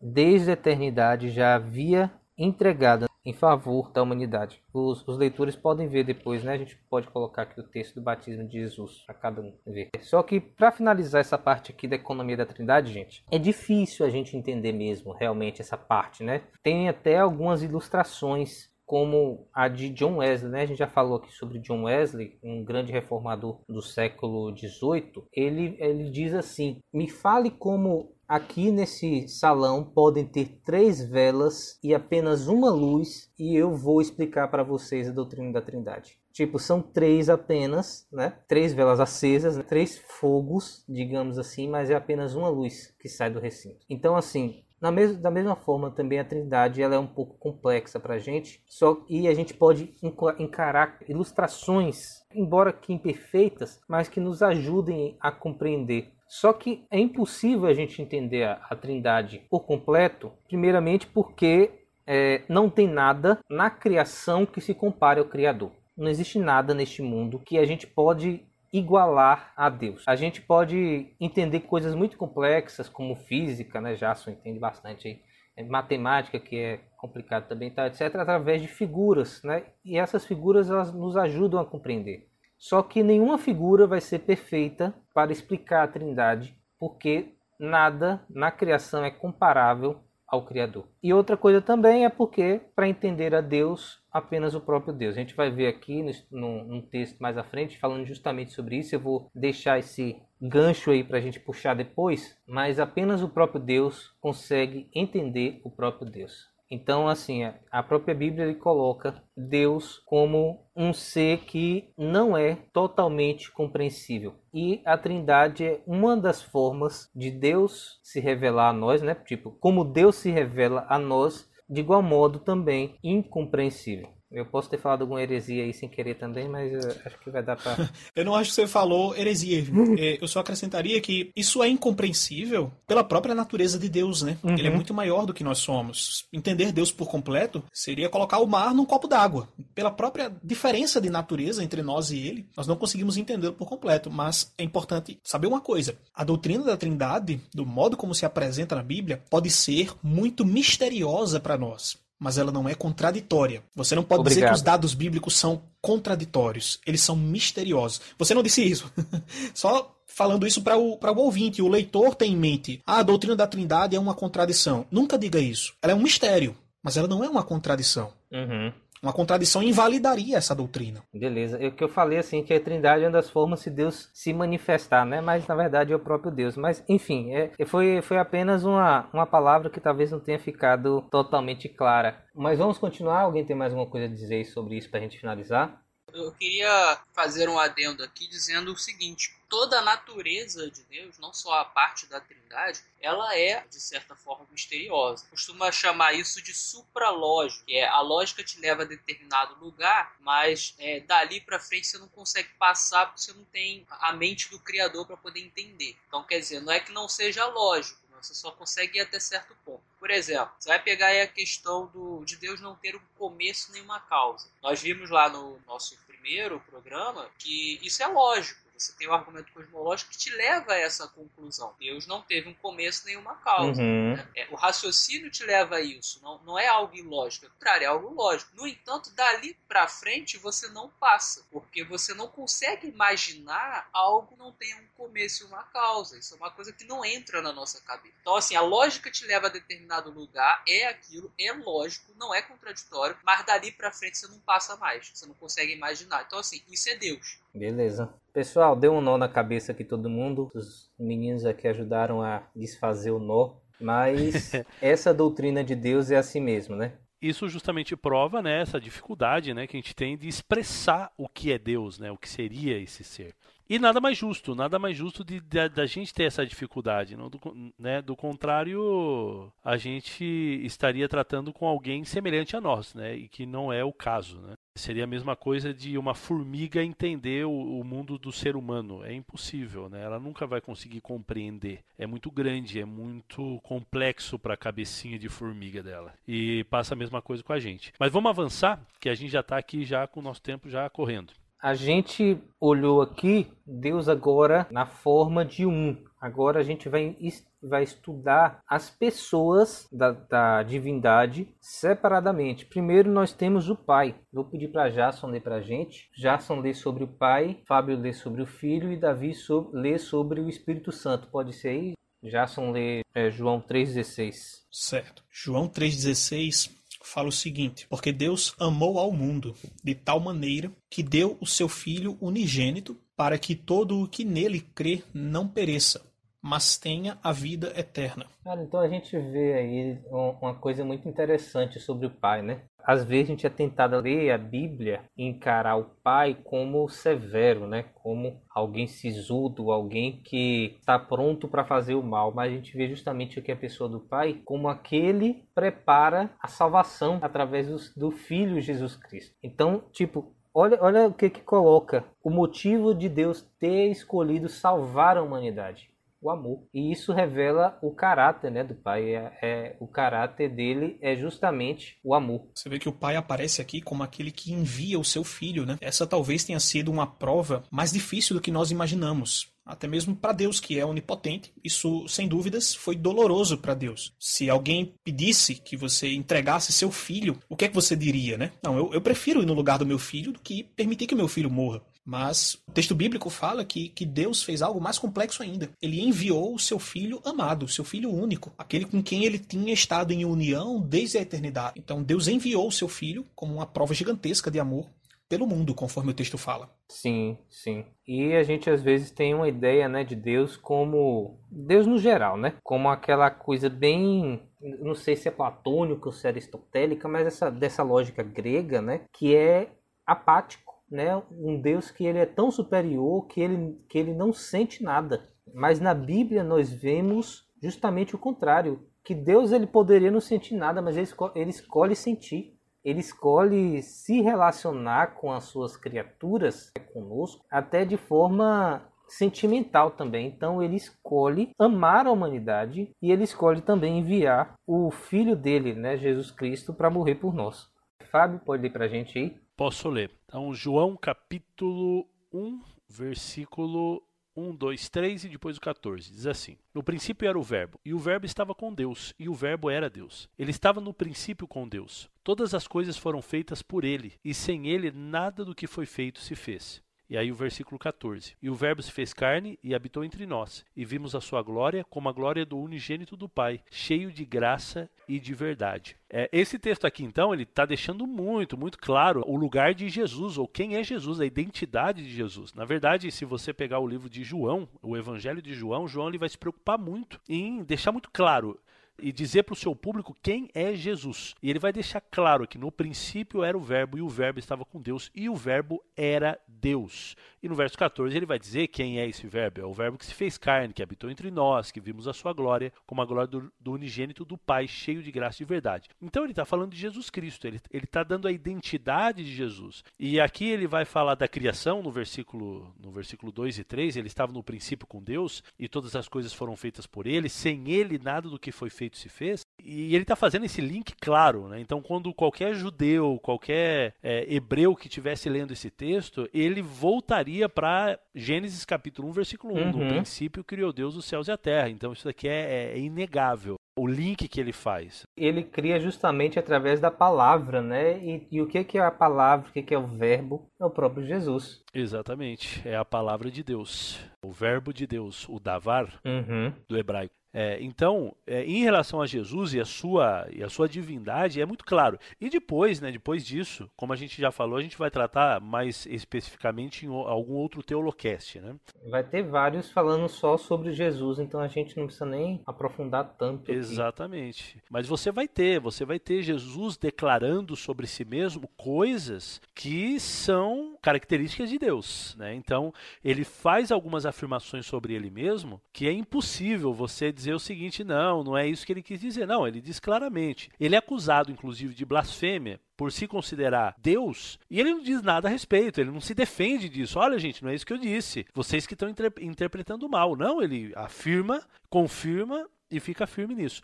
desde a eternidade já havia entregado em favor da humanidade. Os, os, leitores podem ver depois, né? A gente pode colocar aqui o texto do batismo de Jesus para cada um ver. Só que para finalizar essa parte aqui da economia da Trindade, gente, é difícil a gente entender mesmo realmente essa parte, né? Tem até algumas ilustrações como a de John Wesley, né? A gente já falou aqui sobre John Wesley, um grande reformador do século XVIII. Ele, ele diz assim: Me fale como Aqui nesse salão podem ter três velas e apenas uma luz, e eu vou explicar para vocês a doutrina da Trindade. Tipo, são três apenas, né? Três velas acesas, né? três fogos, digamos assim, mas é apenas uma luz que sai do recinto. Então, assim, na mes da mesma forma, também a Trindade ela é um pouco complexa para a gente, só e a gente pode encarar ilustrações, embora que imperfeitas, mas que nos ajudem a compreender só que é impossível a gente entender a, a Trindade por completo, primeiramente porque é, não tem nada na criação que se compare ao Criador. Não existe nada neste mundo que a gente pode igualar a Deus. A gente pode entender coisas muito complexas como física, né? Jason entende bastante aí. Matemática que é complicado também, tá, etc, através de figuras, né? E essas figuras elas nos ajudam a compreender. Só que nenhuma figura vai ser perfeita para explicar a Trindade, porque nada na criação é comparável ao Criador. E outra coisa também é porque, para entender a Deus, apenas o próprio Deus. A gente vai ver aqui no, num texto mais à frente, falando justamente sobre isso. Eu vou deixar esse gancho aí para a gente puxar depois, mas apenas o próprio Deus consegue entender o próprio Deus. Então, assim, a própria Bíblia ele coloca Deus como um ser que não é totalmente compreensível. E a Trindade é uma das formas de Deus se revelar a nós, né? Tipo, como Deus se revela a nós, de igual modo também incompreensível. Eu posso ter falado alguma heresia aí sem querer também, mas acho que vai dar para. [LAUGHS] eu não acho que você falou heresia. [LAUGHS] É, eu só acrescentaria que isso é incompreensível pela própria natureza de Deus, né? Uhum. Ele é muito maior do que nós somos. Entender Deus por completo seria colocar o mar num copo d'água. Pela própria diferença de natureza entre nós e ele, nós não conseguimos entendê-lo por completo. Mas é importante saber uma coisa: a doutrina da Trindade, do modo como se apresenta na Bíblia, pode ser muito misteriosa para nós mas ela não é contraditória. Você não pode Obrigado. dizer que os dados bíblicos são contraditórios, eles são misteriosos. Você não disse isso. [LAUGHS] Só falando isso para o, o ouvinte, o leitor tem em mente: ah, a doutrina da Trindade é uma contradição. Nunca diga isso. Ela é um mistério, mas ela não é uma contradição. Uhum. Uma contradição invalidaria essa doutrina. Beleza. O que eu falei assim que a Trindade é uma das formas de Deus se manifestar, né? Mas na verdade é o próprio Deus. Mas enfim, é, foi, foi apenas uma, uma palavra que talvez não tenha ficado totalmente clara. Mas vamos continuar. Alguém tem mais alguma coisa a dizer sobre isso para a gente finalizar? Eu queria fazer um adendo aqui dizendo o seguinte: toda a natureza de Deus, não só a parte da Trindade, ela é de certa forma misteriosa. Costuma chamar isso de supralógico, que é a lógica te leva a determinado lugar, mas é, dali para frente você não consegue passar porque você não tem a mente do Criador para poder entender. Então, quer dizer, não é que não seja lógico você só consegue ir até certo ponto. Por exemplo, você vai pegar a questão do, de Deus não ter um começo nem uma causa. Nós vimos lá no nosso primeiro programa que isso é lógico. Você tem o argumento cosmológico que te leva a essa conclusão. Deus não teve um começo nem uma causa. Uhum. Né? É, o raciocínio te leva a isso. Não, não é algo ilógico. É contrário, é algo lógico. No entanto, dali para frente você não passa. Porque você não consegue imaginar algo que não tenha um começo e uma causa. Isso é uma coisa que não entra na nossa cabeça. Então, assim, a lógica te leva a determinado lugar, é aquilo, é lógico, não é contraditório, mas dali para frente você não passa mais. Você não consegue imaginar. Então, assim, isso é Deus. Beleza. Pessoal, deu um nó na cabeça aqui todo mundo. Os meninos aqui ajudaram a desfazer o nó. Mas [LAUGHS] essa doutrina de Deus é assim mesmo, né? Isso justamente prova né, essa dificuldade né, que a gente tem de expressar o que é Deus, né, o que seria esse ser. E nada mais justo, nada mais justo de, da gente ter essa dificuldade. Não? Do, né? do contrário, a gente estaria tratando com alguém semelhante a nós, né? E que não é o caso, né? Seria a mesma coisa de uma formiga entender o, o, mundo do ser humano. É impossível, né? Ela nunca vai conseguir compreender. É muito grande, é muito complexo para a cabecinha de formiga dela. E passa a mesma coisa com a gente. Mas vamos avançar, que a gente já está aqui já com o nosso tempo já correndo. A gente olhou aqui Deus agora na forma de um. Agora a gente vai, vai estudar as pessoas da, da divindade separadamente. Primeiro nós temos o Pai. Vou pedir para Jason ler para a gente. Jason lê sobre o Pai, Fábio lê sobre o Filho e Davi so, lê sobre o Espírito Santo. Pode ser aí? Jason lê é, João 3,16. Certo. João 3,16 fala o seguinte: Porque Deus amou ao mundo de tal maneira que deu o seu Filho unigênito para que todo o que nele crê não pereça, mas tenha a vida eterna. Cara, então a gente vê aí uma coisa muito interessante sobre o Pai, né? Às vezes a gente é tentado ler a Bíblia e encarar o Pai como severo, né? Como alguém sisudo, alguém que está pronto para fazer o mal. Mas a gente vê justamente aqui a pessoa do Pai como aquele prepara a salvação através do, do Filho Jesus Cristo. Então, tipo, Olha, olha o que, que coloca o motivo de Deus ter escolhido salvar a humanidade o amor. E isso revela o caráter né, do pai. É, é, o caráter dele é justamente o amor. Você vê que o pai aparece aqui como aquele que envia o seu filho, né? Essa talvez tenha sido uma prova mais difícil do que nós imaginamos até mesmo para Deus, que é onipotente. Isso, sem dúvidas, foi doloroso para Deus. Se alguém pedisse que você entregasse seu filho, o que é que você diria, né? Não, eu, eu prefiro ir no lugar do meu filho do que permitir que meu filho morra. Mas o texto bíblico fala que, que Deus fez algo mais complexo ainda. Ele enviou o seu filho amado, o seu filho único, aquele com quem ele tinha estado em união desde a eternidade. Então Deus enviou o seu filho como uma prova gigantesca de amor pelo mundo, conforme o texto fala. Sim, sim. E a gente às vezes tem uma ideia, né, de Deus como Deus no geral, né? Como aquela coisa bem, não sei se é platônica ou se é aristotélica, mas essa dessa lógica grega, né, que é apático, né? Um Deus que ele é tão superior que ele que ele não sente nada. Mas na Bíblia nós vemos justamente o contrário, que Deus ele poderia não sentir nada, mas ele escolhe, ele escolhe sentir ele escolhe se relacionar com as suas criaturas, conosco, até de forma sentimental também. Então ele escolhe amar a humanidade e ele escolhe também enviar o filho dele, né, Jesus Cristo, para morrer por nós. Fábio, pode ler para a gente aí? Posso ler. Então, João capítulo 1, versículo 1, 2, 3 e depois o 14. Diz assim: No princípio era o Verbo, e o Verbo estava com Deus, e o Verbo era Deus. Ele estava no princípio com Deus. Todas as coisas foram feitas por ele, e sem ele nada do que foi feito se fez. E aí o versículo 14. E o Verbo se fez carne e habitou entre nós, e vimos a sua glória como a glória do unigênito do Pai, cheio de graça e de verdade. É, esse texto aqui, então, ele está deixando muito, muito claro o lugar de Jesus, ou quem é Jesus, a identidade de Jesus. Na verdade, se você pegar o livro de João, o Evangelho de João, João ele vai se preocupar muito em deixar muito claro e dizer para o seu público quem é Jesus. E ele vai deixar claro que no princípio era o Verbo e o Verbo estava com Deus e o Verbo era Deus. E no verso 14 ele vai dizer quem é esse Verbo. É o Verbo que se fez carne, que habitou entre nós, que vimos a sua glória, como a glória do, do unigênito do Pai, cheio de graça e de verdade. Então ele está falando de Jesus Cristo, ele está dando a identidade de Jesus. E aqui ele vai falar da criação no versículo, no versículo 2 e 3. Ele estava no princípio com Deus e todas as coisas foram feitas por ele. Sem ele, nada do que foi feito se fez. E ele está fazendo esse link claro, né? Então, quando qualquer judeu, qualquer é, hebreu que estivesse lendo esse texto, ele voltaria para Gênesis capítulo 1, versículo 1. Uhum. No princípio criou Deus os céus e a terra. Então, isso daqui é, é inegável o link que ele faz. Ele cria justamente através da palavra, né? E, e o que, que é a palavra, o que, que é o verbo? É o próprio Jesus. Exatamente, é a palavra de Deus, o verbo de Deus, o davar uhum. do hebraico. É, então, é, em relação a Jesus e a sua e a sua divindade, é muito claro. E depois, né, depois disso, como a gente já falou, a gente vai tratar mais especificamente em algum outro teolocast, né? Vai ter vários falando só sobre Jesus, então a gente não precisa nem aprofundar tanto. Exatamente. Aqui. Mas você vai ter, você vai ter Jesus declarando sobre si mesmo coisas que são características de Deus, né? Então, ele faz algumas afirmações sobre ele mesmo que é impossível você dizer dizer o seguinte: não, não é isso que ele quis dizer. Não, ele diz claramente. Ele é acusado, inclusive, de blasfêmia por se considerar Deus e ele não diz nada a respeito, ele não se defende disso. Olha, gente, não é isso que eu disse. Vocês que estão interpretando mal. Não, ele afirma, confirma e fica firme nisso.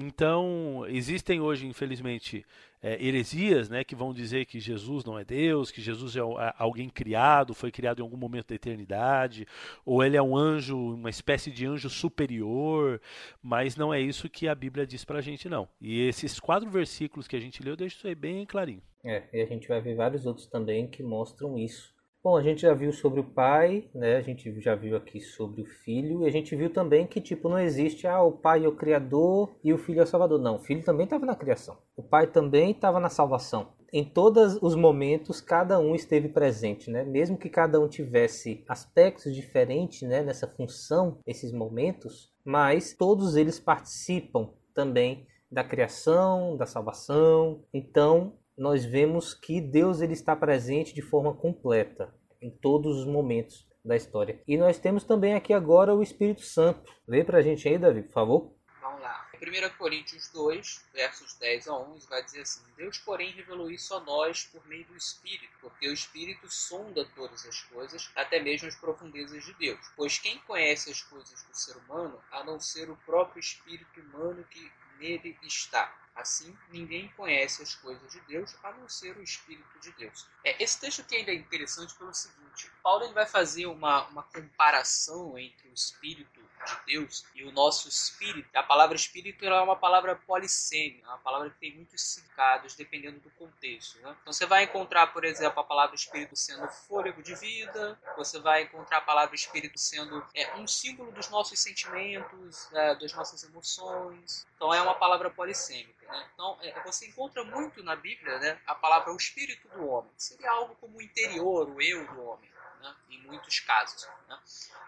Então, existem hoje, infelizmente, é, heresias né, que vão dizer que Jesus não é Deus, que Jesus é, é alguém criado, foi criado em algum momento da eternidade, ou ele é um anjo, uma espécie de anjo superior, mas não é isso que a Bíblia diz para a gente, não. E esses quatro versículos que a gente leu deixam isso aí bem clarinho. É, e a gente vai ver vários outros também que mostram isso. Bom, a gente já viu sobre o pai, né? A gente já viu aqui sobre o filho e a gente viu também que tipo não existe ah, o pai é o criador e o filho é o salvador. Não, o filho também estava na criação. O pai também estava na salvação. Em todos os momentos, cada um esteve presente, né? Mesmo que cada um tivesse aspectos diferentes, né, nessa função, esses momentos, mas todos eles participam também da criação, da salvação. Então, nós vemos que Deus ele está presente de forma completa em todos os momentos da história. E nós temos também aqui agora o Espírito Santo. Lê para a gente aí, Davi, por favor. Vamos lá. 1 Coríntios 2, versos 10 a 11, vai dizer assim: Deus, porém, revelou isso a nós por meio do Espírito, porque o Espírito sonda todas as coisas, até mesmo as profundezas de Deus. Pois quem conhece as coisas do ser humano, a não ser o próprio Espírito humano que nele está? Assim, ninguém conhece as coisas de Deus a não ser o Espírito de Deus. É, esse texto aqui ainda é interessante pelo seguinte: Paulo ele vai fazer uma, uma comparação entre o Espírito de Deus e o nosso espírito. A palavra espírito é uma palavra polissêmica, é uma palavra que tem muitos significados dependendo do contexto. Né? Então você vai encontrar, por exemplo, a palavra espírito sendo fôlego de vida, você vai encontrar a palavra espírito sendo é, um símbolo dos nossos sentimentos, é, das nossas emoções. Então é uma palavra polissêmica. Né? Então é, você encontra muito na Bíblia né, a palavra o espírito do homem, seria algo como o interior, o eu do homem né, em muitos casos. Né?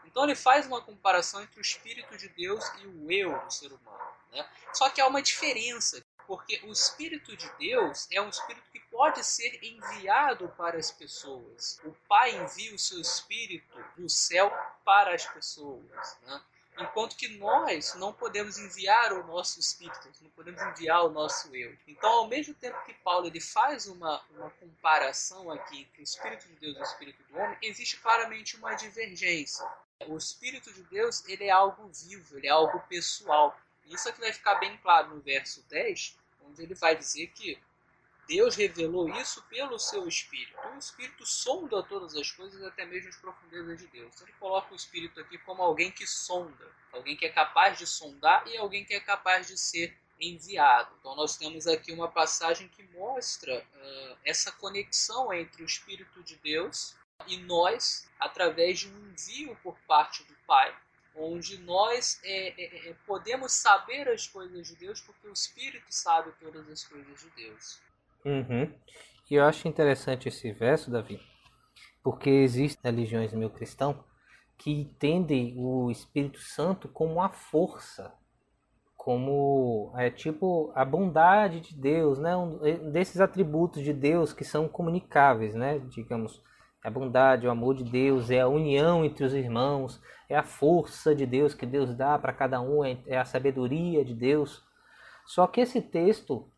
Então ele faz uma comparação entre o Espírito de Deus e o eu do ser humano. Né? Só que há uma diferença, porque o Espírito de Deus é um Espírito que pode ser enviado para as pessoas. O Pai envia o seu Espírito do céu para as pessoas. Né? Enquanto que nós não podemos enviar o nosso espírito, não podemos enviar o nosso eu. Então, ao mesmo tempo que Paulo ele faz uma, uma comparação aqui entre o espírito de Deus e o espírito do homem, existe claramente uma divergência. O espírito de Deus ele é algo vivo, ele é algo pessoal. Isso aqui vai ficar bem claro no verso 10, onde ele vai dizer que Deus revelou isso pelo seu Espírito. O Espírito sonda todas as coisas, até mesmo as profundezas de Deus. Então, ele coloca o Espírito aqui como alguém que sonda, alguém que é capaz de sondar e alguém que é capaz de ser enviado. Então, nós temos aqui uma passagem que mostra uh, essa conexão entre o Espírito de Deus e nós, através de um envio por parte do Pai, onde nós é, é, é podemos saber as coisas de Deus porque o Espírito sabe todas as coisas de Deus. Uhum. E eu acho interessante esse verso, Davi, porque existem religiões meio cristão que entendem o Espírito Santo como uma força, como é tipo a bondade de Deus, né? Um desses atributos de Deus que são comunicáveis, né? Digamos, a bondade, o amor de Deus, é a união entre os irmãos, é a força de Deus que Deus dá para cada um, é, é a sabedoria de Deus. Só que esse texto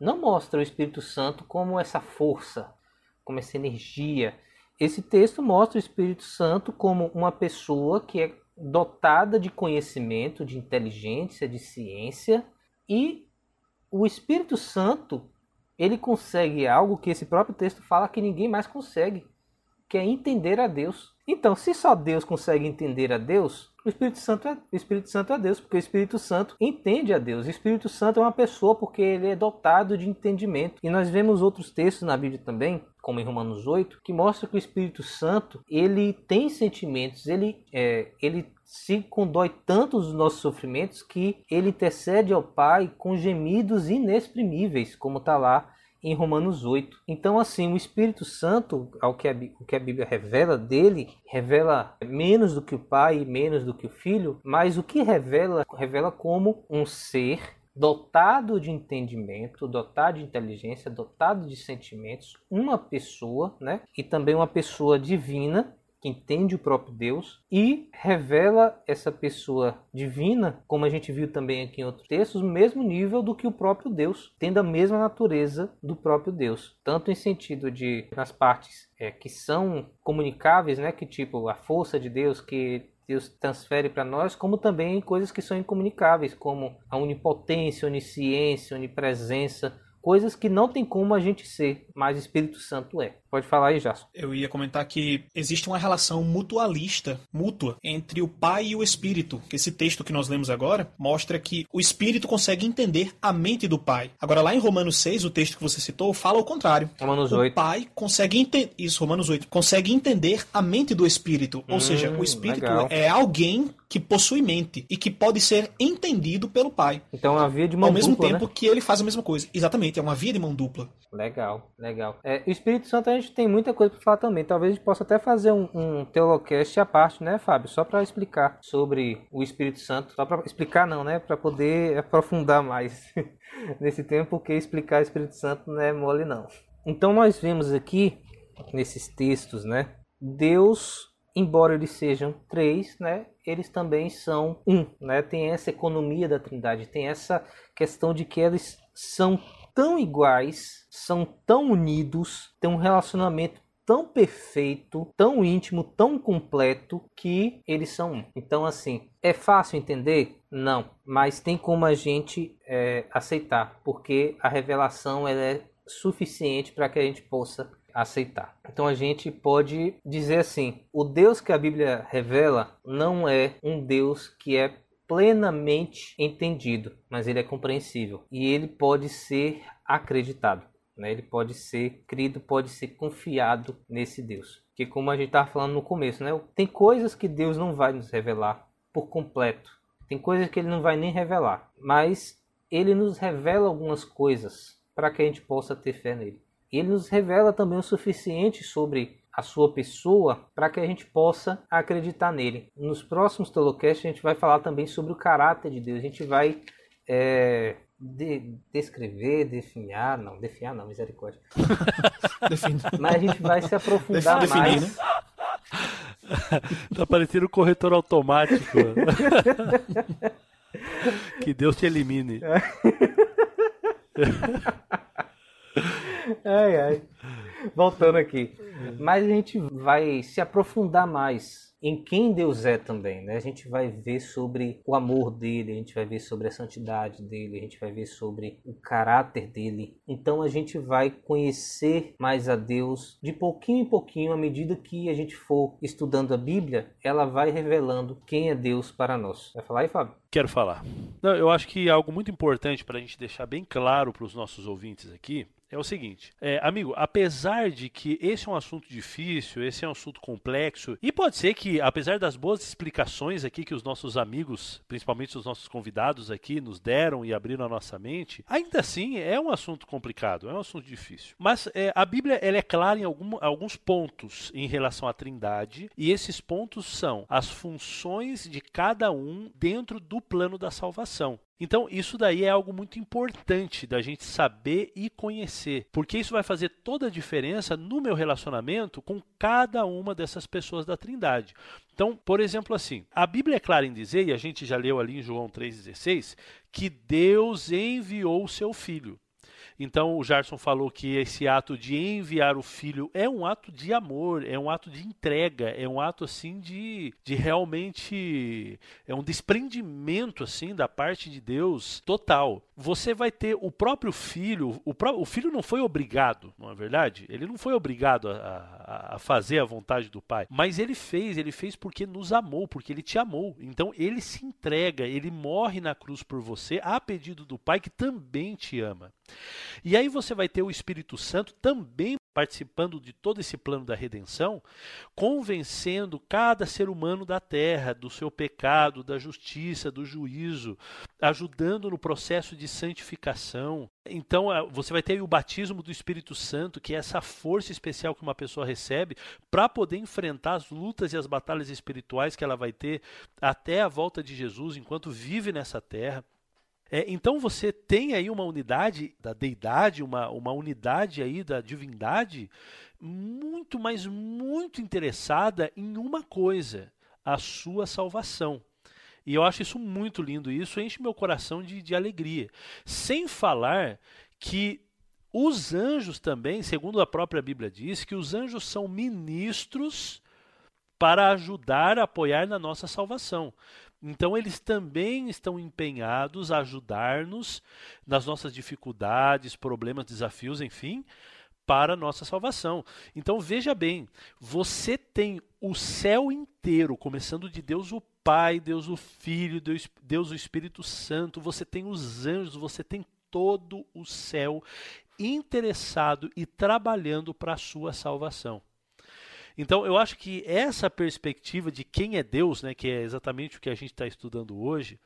não mostra o Espírito Santo como essa força, como essa energia. Esse texto mostra o Espírito Santo como uma pessoa que é dotada de conhecimento, de inteligência, de ciência e o Espírito Santo, ele consegue algo que esse próprio texto fala que ninguém mais consegue, que é entender a Deus. Então, se só Deus consegue entender a Deus, o Espírito Santo é, o Espírito Santo é Deus, porque o Espírito Santo entende a Deus. O Espírito Santo é uma pessoa porque ele é dotado de entendimento. E nós vemos outros textos na Bíblia também, como em Romanos 8, que mostra que o Espírito Santo ele tem sentimentos, ele, é, ele se condói tanto os nossos sofrimentos que ele intercede ao Pai com gemidos inexprimíveis, como está lá em Romanos 8. Então, assim, o Espírito Santo, ao que a, o que a Bíblia revela dele, revela menos do que o Pai e menos do que o Filho, mas o que revela, revela como um ser dotado de entendimento, dotado de inteligência, dotado de sentimentos, uma pessoa, né? E também uma pessoa divina que entende o próprio Deus e revela essa pessoa divina, como a gente viu também aqui em outros textos, no mesmo nível do que o próprio Deus, tendo a mesma natureza do próprio Deus, tanto em sentido de nas partes é, que são comunicáveis, né, que tipo a força de Deus que Deus transfere para nós, como também coisas que são incomunicáveis, como a onipotência, onisciência, onipresença, coisas que não tem como a gente ser, mas o Espírito Santo é. Pode falar aí, Jason. Eu ia comentar que existe uma relação mutualista, mútua, entre o Pai e o Espírito. Que esse texto que nós lemos agora mostra que o Espírito consegue entender a mente do Pai. Agora, lá em Romanos 6, o texto que você citou, fala o contrário. Romanos 8. O Pai consegue entender. Isso, Romanos 8. Consegue entender a mente do Espírito. Ou hum, seja, o Espírito legal. é alguém que possui mente e que pode ser entendido pelo Pai. Então é uma via de mão dupla. Ao mesmo tempo né? que ele faz a mesma coisa. Exatamente, é uma via de mão dupla. Legal, legal. É, o Espírito Santo a gente tem muita coisa para falar também. Talvez a gente possa até fazer um, um teolocast à parte, né, Fábio? Só para explicar sobre o Espírito Santo. Só para explicar, não, né? Para poder aprofundar mais [LAUGHS] nesse tempo, porque explicar o Espírito Santo não é mole, não. Então nós vemos aqui, nesses textos, né? Deus, embora eles sejam três, né? Eles também são um, né? Tem essa economia da Trindade, tem essa questão de que eles são tão iguais, são tão unidos, têm um relacionamento tão perfeito, tão íntimo, tão completo que eles são um. Então, assim, é fácil entender? Não, mas tem como a gente é, aceitar, porque a revelação ela é suficiente para que a gente possa aceitar. Então a gente pode dizer assim: o Deus que a Bíblia revela não é um Deus que é plenamente entendido, mas ele é compreensível e ele pode ser acreditado. Né? Ele pode ser crido, pode ser confiado nesse Deus. Que como a gente estava falando no começo, né? tem coisas que Deus não vai nos revelar por completo. Tem coisas que ele não vai nem revelar, mas ele nos revela algumas coisas para que a gente possa ter fé nele. Ele nos revela também o suficiente sobre a sua pessoa para que a gente possa acreditar nele. Nos próximos Tolocasts a gente vai falar também sobre o caráter de Deus. A gente vai é, de, descrever, definhar, não, definhar não, misericórdia. [LAUGHS] Mas a gente vai se aprofundar Definir, mais. Né? [LAUGHS] tá parecendo um corretor automático. [LAUGHS] que Deus te elimine. Ai, ai. Voltando aqui. Mas a gente vai se aprofundar mais em quem Deus é também, né? A gente vai ver sobre o amor dele, a gente vai ver sobre a santidade dele, a gente vai ver sobre o caráter dele. Então a gente vai conhecer mais a Deus de pouquinho em pouquinho, à medida que a gente for estudando a Bíblia, ela vai revelando quem é Deus para nós. Vai falar aí, Fábio? Quero falar. Não, eu acho que algo muito importante para a gente deixar bem claro para os nossos ouvintes aqui é o seguinte, é, amigo, apesar de que esse é um assunto difícil, esse é um assunto complexo, e pode ser que, apesar das boas explicações aqui que os nossos amigos, principalmente os nossos convidados aqui, nos deram e abriram a nossa mente, ainda assim é um assunto complicado, é um assunto difícil. Mas é, a Bíblia ela é clara em algum, alguns pontos em relação à Trindade, e esses pontos são as funções de cada um dentro do plano da salvação. Então, isso daí é algo muito importante da gente saber e conhecer, porque isso vai fazer toda a diferença no meu relacionamento com cada uma dessas pessoas da Trindade. Então, por exemplo, assim, a Bíblia é clara em dizer, e a gente já leu ali em João 3,16, que Deus enviou o seu filho. Então o Jarson falou que esse ato de enviar o filho é um ato de amor, é um ato de entrega, é um ato assim de, de realmente é um desprendimento assim da parte de Deus total. Você vai ter o próprio filho. O, o filho não foi obrigado, não é verdade? Ele não foi obrigado a, a, a, fazer a vontade do pai. Mas ele fez, ele fez porque nos amou, porque ele te amou. Então ele se entrega, ele morre na cruz por você, a pedido do pai que também te ama. E aí você vai ter o Espírito Santo também participando de todo esse plano da redenção, convencendo cada ser humano da terra do seu pecado, da justiça, do juízo, ajudando no processo de santificação. Então, você vai ter o batismo do Espírito Santo, que é essa força especial que uma pessoa recebe para poder enfrentar as lutas e as batalhas espirituais que ela vai ter até a volta de Jesus, enquanto vive nessa terra. É, então você tem aí uma unidade da deidade, uma, uma unidade aí da divindade muito, mas muito interessada em uma coisa, a sua salvação. E eu acho isso muito lindo, isso enche meu coração de, de alegria. Sem falar que os anjos também, segundo a própria Bíblia diz, que os anjos são ministros para ajudar apoiar na nossa salvação. Então, eles também estão empenhados a ajudar-nos nas nossas dificuldades, problemas, desafios, enfim, para a nossa salvação. Então, veja bem: você tem o céu inteiro, começando de Deus o Pai, Deus o Filho, Deus, Deus o Espírito Santo, você tem os anjos, você tem todo o céu interessado e trabalhando para a sua salvação. Então, eu acho que essa perspectiva de quem é Deus, né, que é exatamente o que a gente está estudando hoje,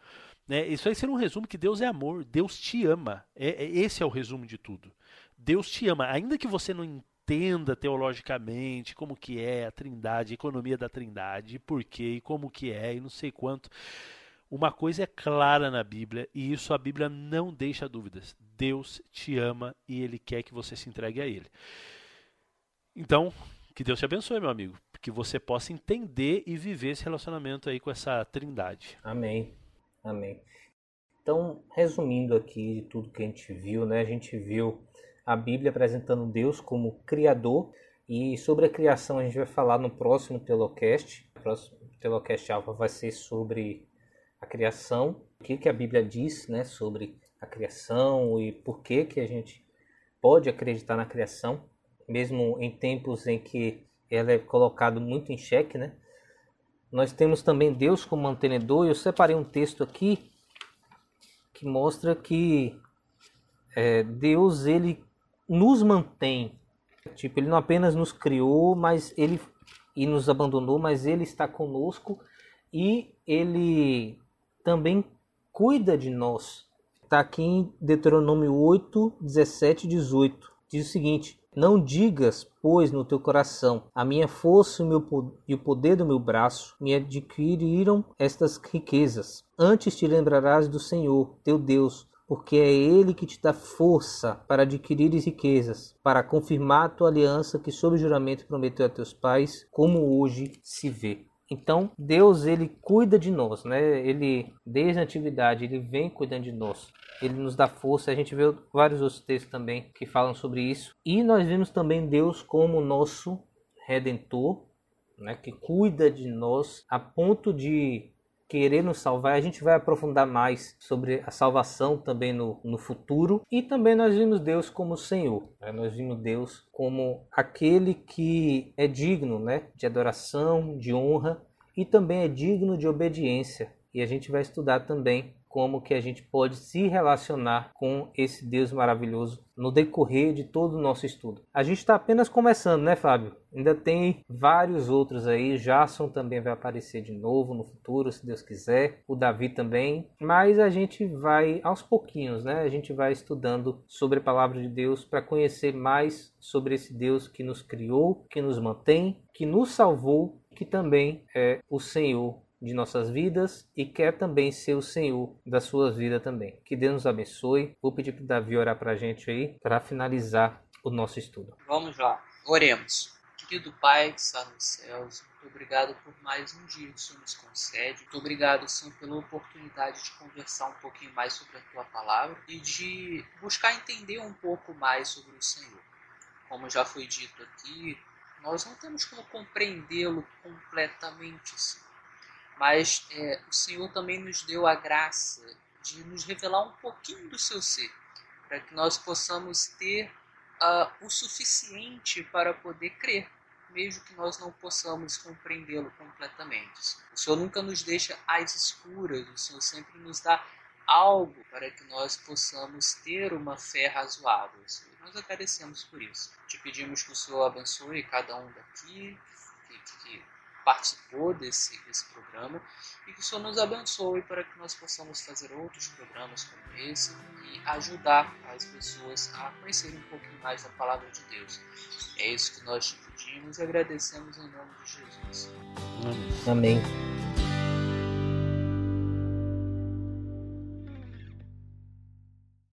né, isso vai ser um resumo que Deus é amor, Deus te ama. É, é, esse é o resumo de tudo. Deus te ama, ainda que você não entenda teologicamente como que é a Trindade, a economia da Trindade, por quê, e como que é, e não sei quanto. Uma coisa é clara na Bíblia, e isso a Bíblia não deixa dúvidas. Deus te ama e ele quer que você se entregue a ele. Então, que Deus te abençoe, meu amigo. Que você possa entender e viver esse relacionamento aí com essa trindade. Amém. Amém. Então, resumindo aqui tudo que a gente viu, né? A gente viu a Bíblia apresentando Deus como Criador. E sobre a criação a gente vai falar no próximo Telocast. O próximo Telocast Alfa vai ser sobre a criação. O que, que a Bíblia diz né, sobre a criação e por que, que a gente pode acreditar na criação mesmo em tempos em que ela é colocado muito em xeque, né? Nós temos também Deus como mantenedor. Eu separei um texto aqui que mostra que é, Deus ele nos mantém. Tipo, ele não apenas nos criou, mas ele e nos abandonou, mas ele está conosco e ele também cuida de nós. Está aqui em Deuteronômio 8, 17 e 18. Diz o seguinte: não digas, pois, no teu coração: A minha força e o poder do meu braço me adquiriram estas riquezas. Antes te lembrarás do Senhor, teu Deus, porque é Ele que te dá força para adquirires riquezas, para confirmar a tua aliança que, sob juramento, prometeu a teus pais, como hoje se vê. Então, Deus ele cuida de nós, né? Ele desde a antiguidade ele vem cuidando de nós. Ele nos dá força. A gente vê vários outros textos também que falam sobre isso. E nós vemos também Deus como nosso redentor, né? Que cuida de nós a ponto de querer nos salvar. A gente vai aprofundar mais sobre a salvação também no, no futuro. E também nós vimos Deus como Senhor. Né? Nós vimos Deus como aquele que é digno né? de adoração, de honra e também é digno de obediência. E a gente vai estudar também como que a gente pode se relacionar com esse Deus maravilhoso no decorrer de todo o nosso estudo. A gente está apenas começando, né, Fábio? Ainda tem vários outros aí. Jason também vai aparecer de novo no futuro, se Deus quiser. O Davi também. Mas a gente vai aos pouquinhos, né? A gente vai estudando sobre a palavra de Deus para conhecer mais sobre esse Deus que nos criou, que nos mantém, que nos salvou, que também é o Senhor de nossas vidas e quer também ser o Senhor da sua vida também. Que Deus nos abençoe. Vou pedir para Davi orar para a gente aí para finalizar o nosso estudo. Vamos lá, oremos. Querido Pai que está nos céus, muito obrigado por mais um dia que o Senhor nos concede. Muito obrigado, Senhor, pela oportunidade de conversar um pouquinho mais sobre a Tua palavra e de buscar entender um pouco mais sobre o Senhor. Como já foi dito aqui, nós não temos como compreendê-lo completamente, Senhor mas é, o Senhor também nos deu a graça de nos revelar um pouquinho do seu ser, para que nós possamos ter uh, o suficiente para poder crer, mesmo que nós não possamos compreendê-lo completamente. O Senhor nunca nos deixa às escuras, o Senhor sempre nos dá algo para que nós possamos ter uma fé razoável. Senhor. Nós agradecemos por isso. Te pedimos que o Senhor abençoe cada um daqui, que, que participou desse, desse programa e que o Senhor nos abençoe para que nós possamos fazer outros programas como esse e ajudar as pessoas a conhecerem um pouquinho mais da palavra de Deus. É isso que nós te pedimos e agradecemos em nome de Jesus. Amém. Amém.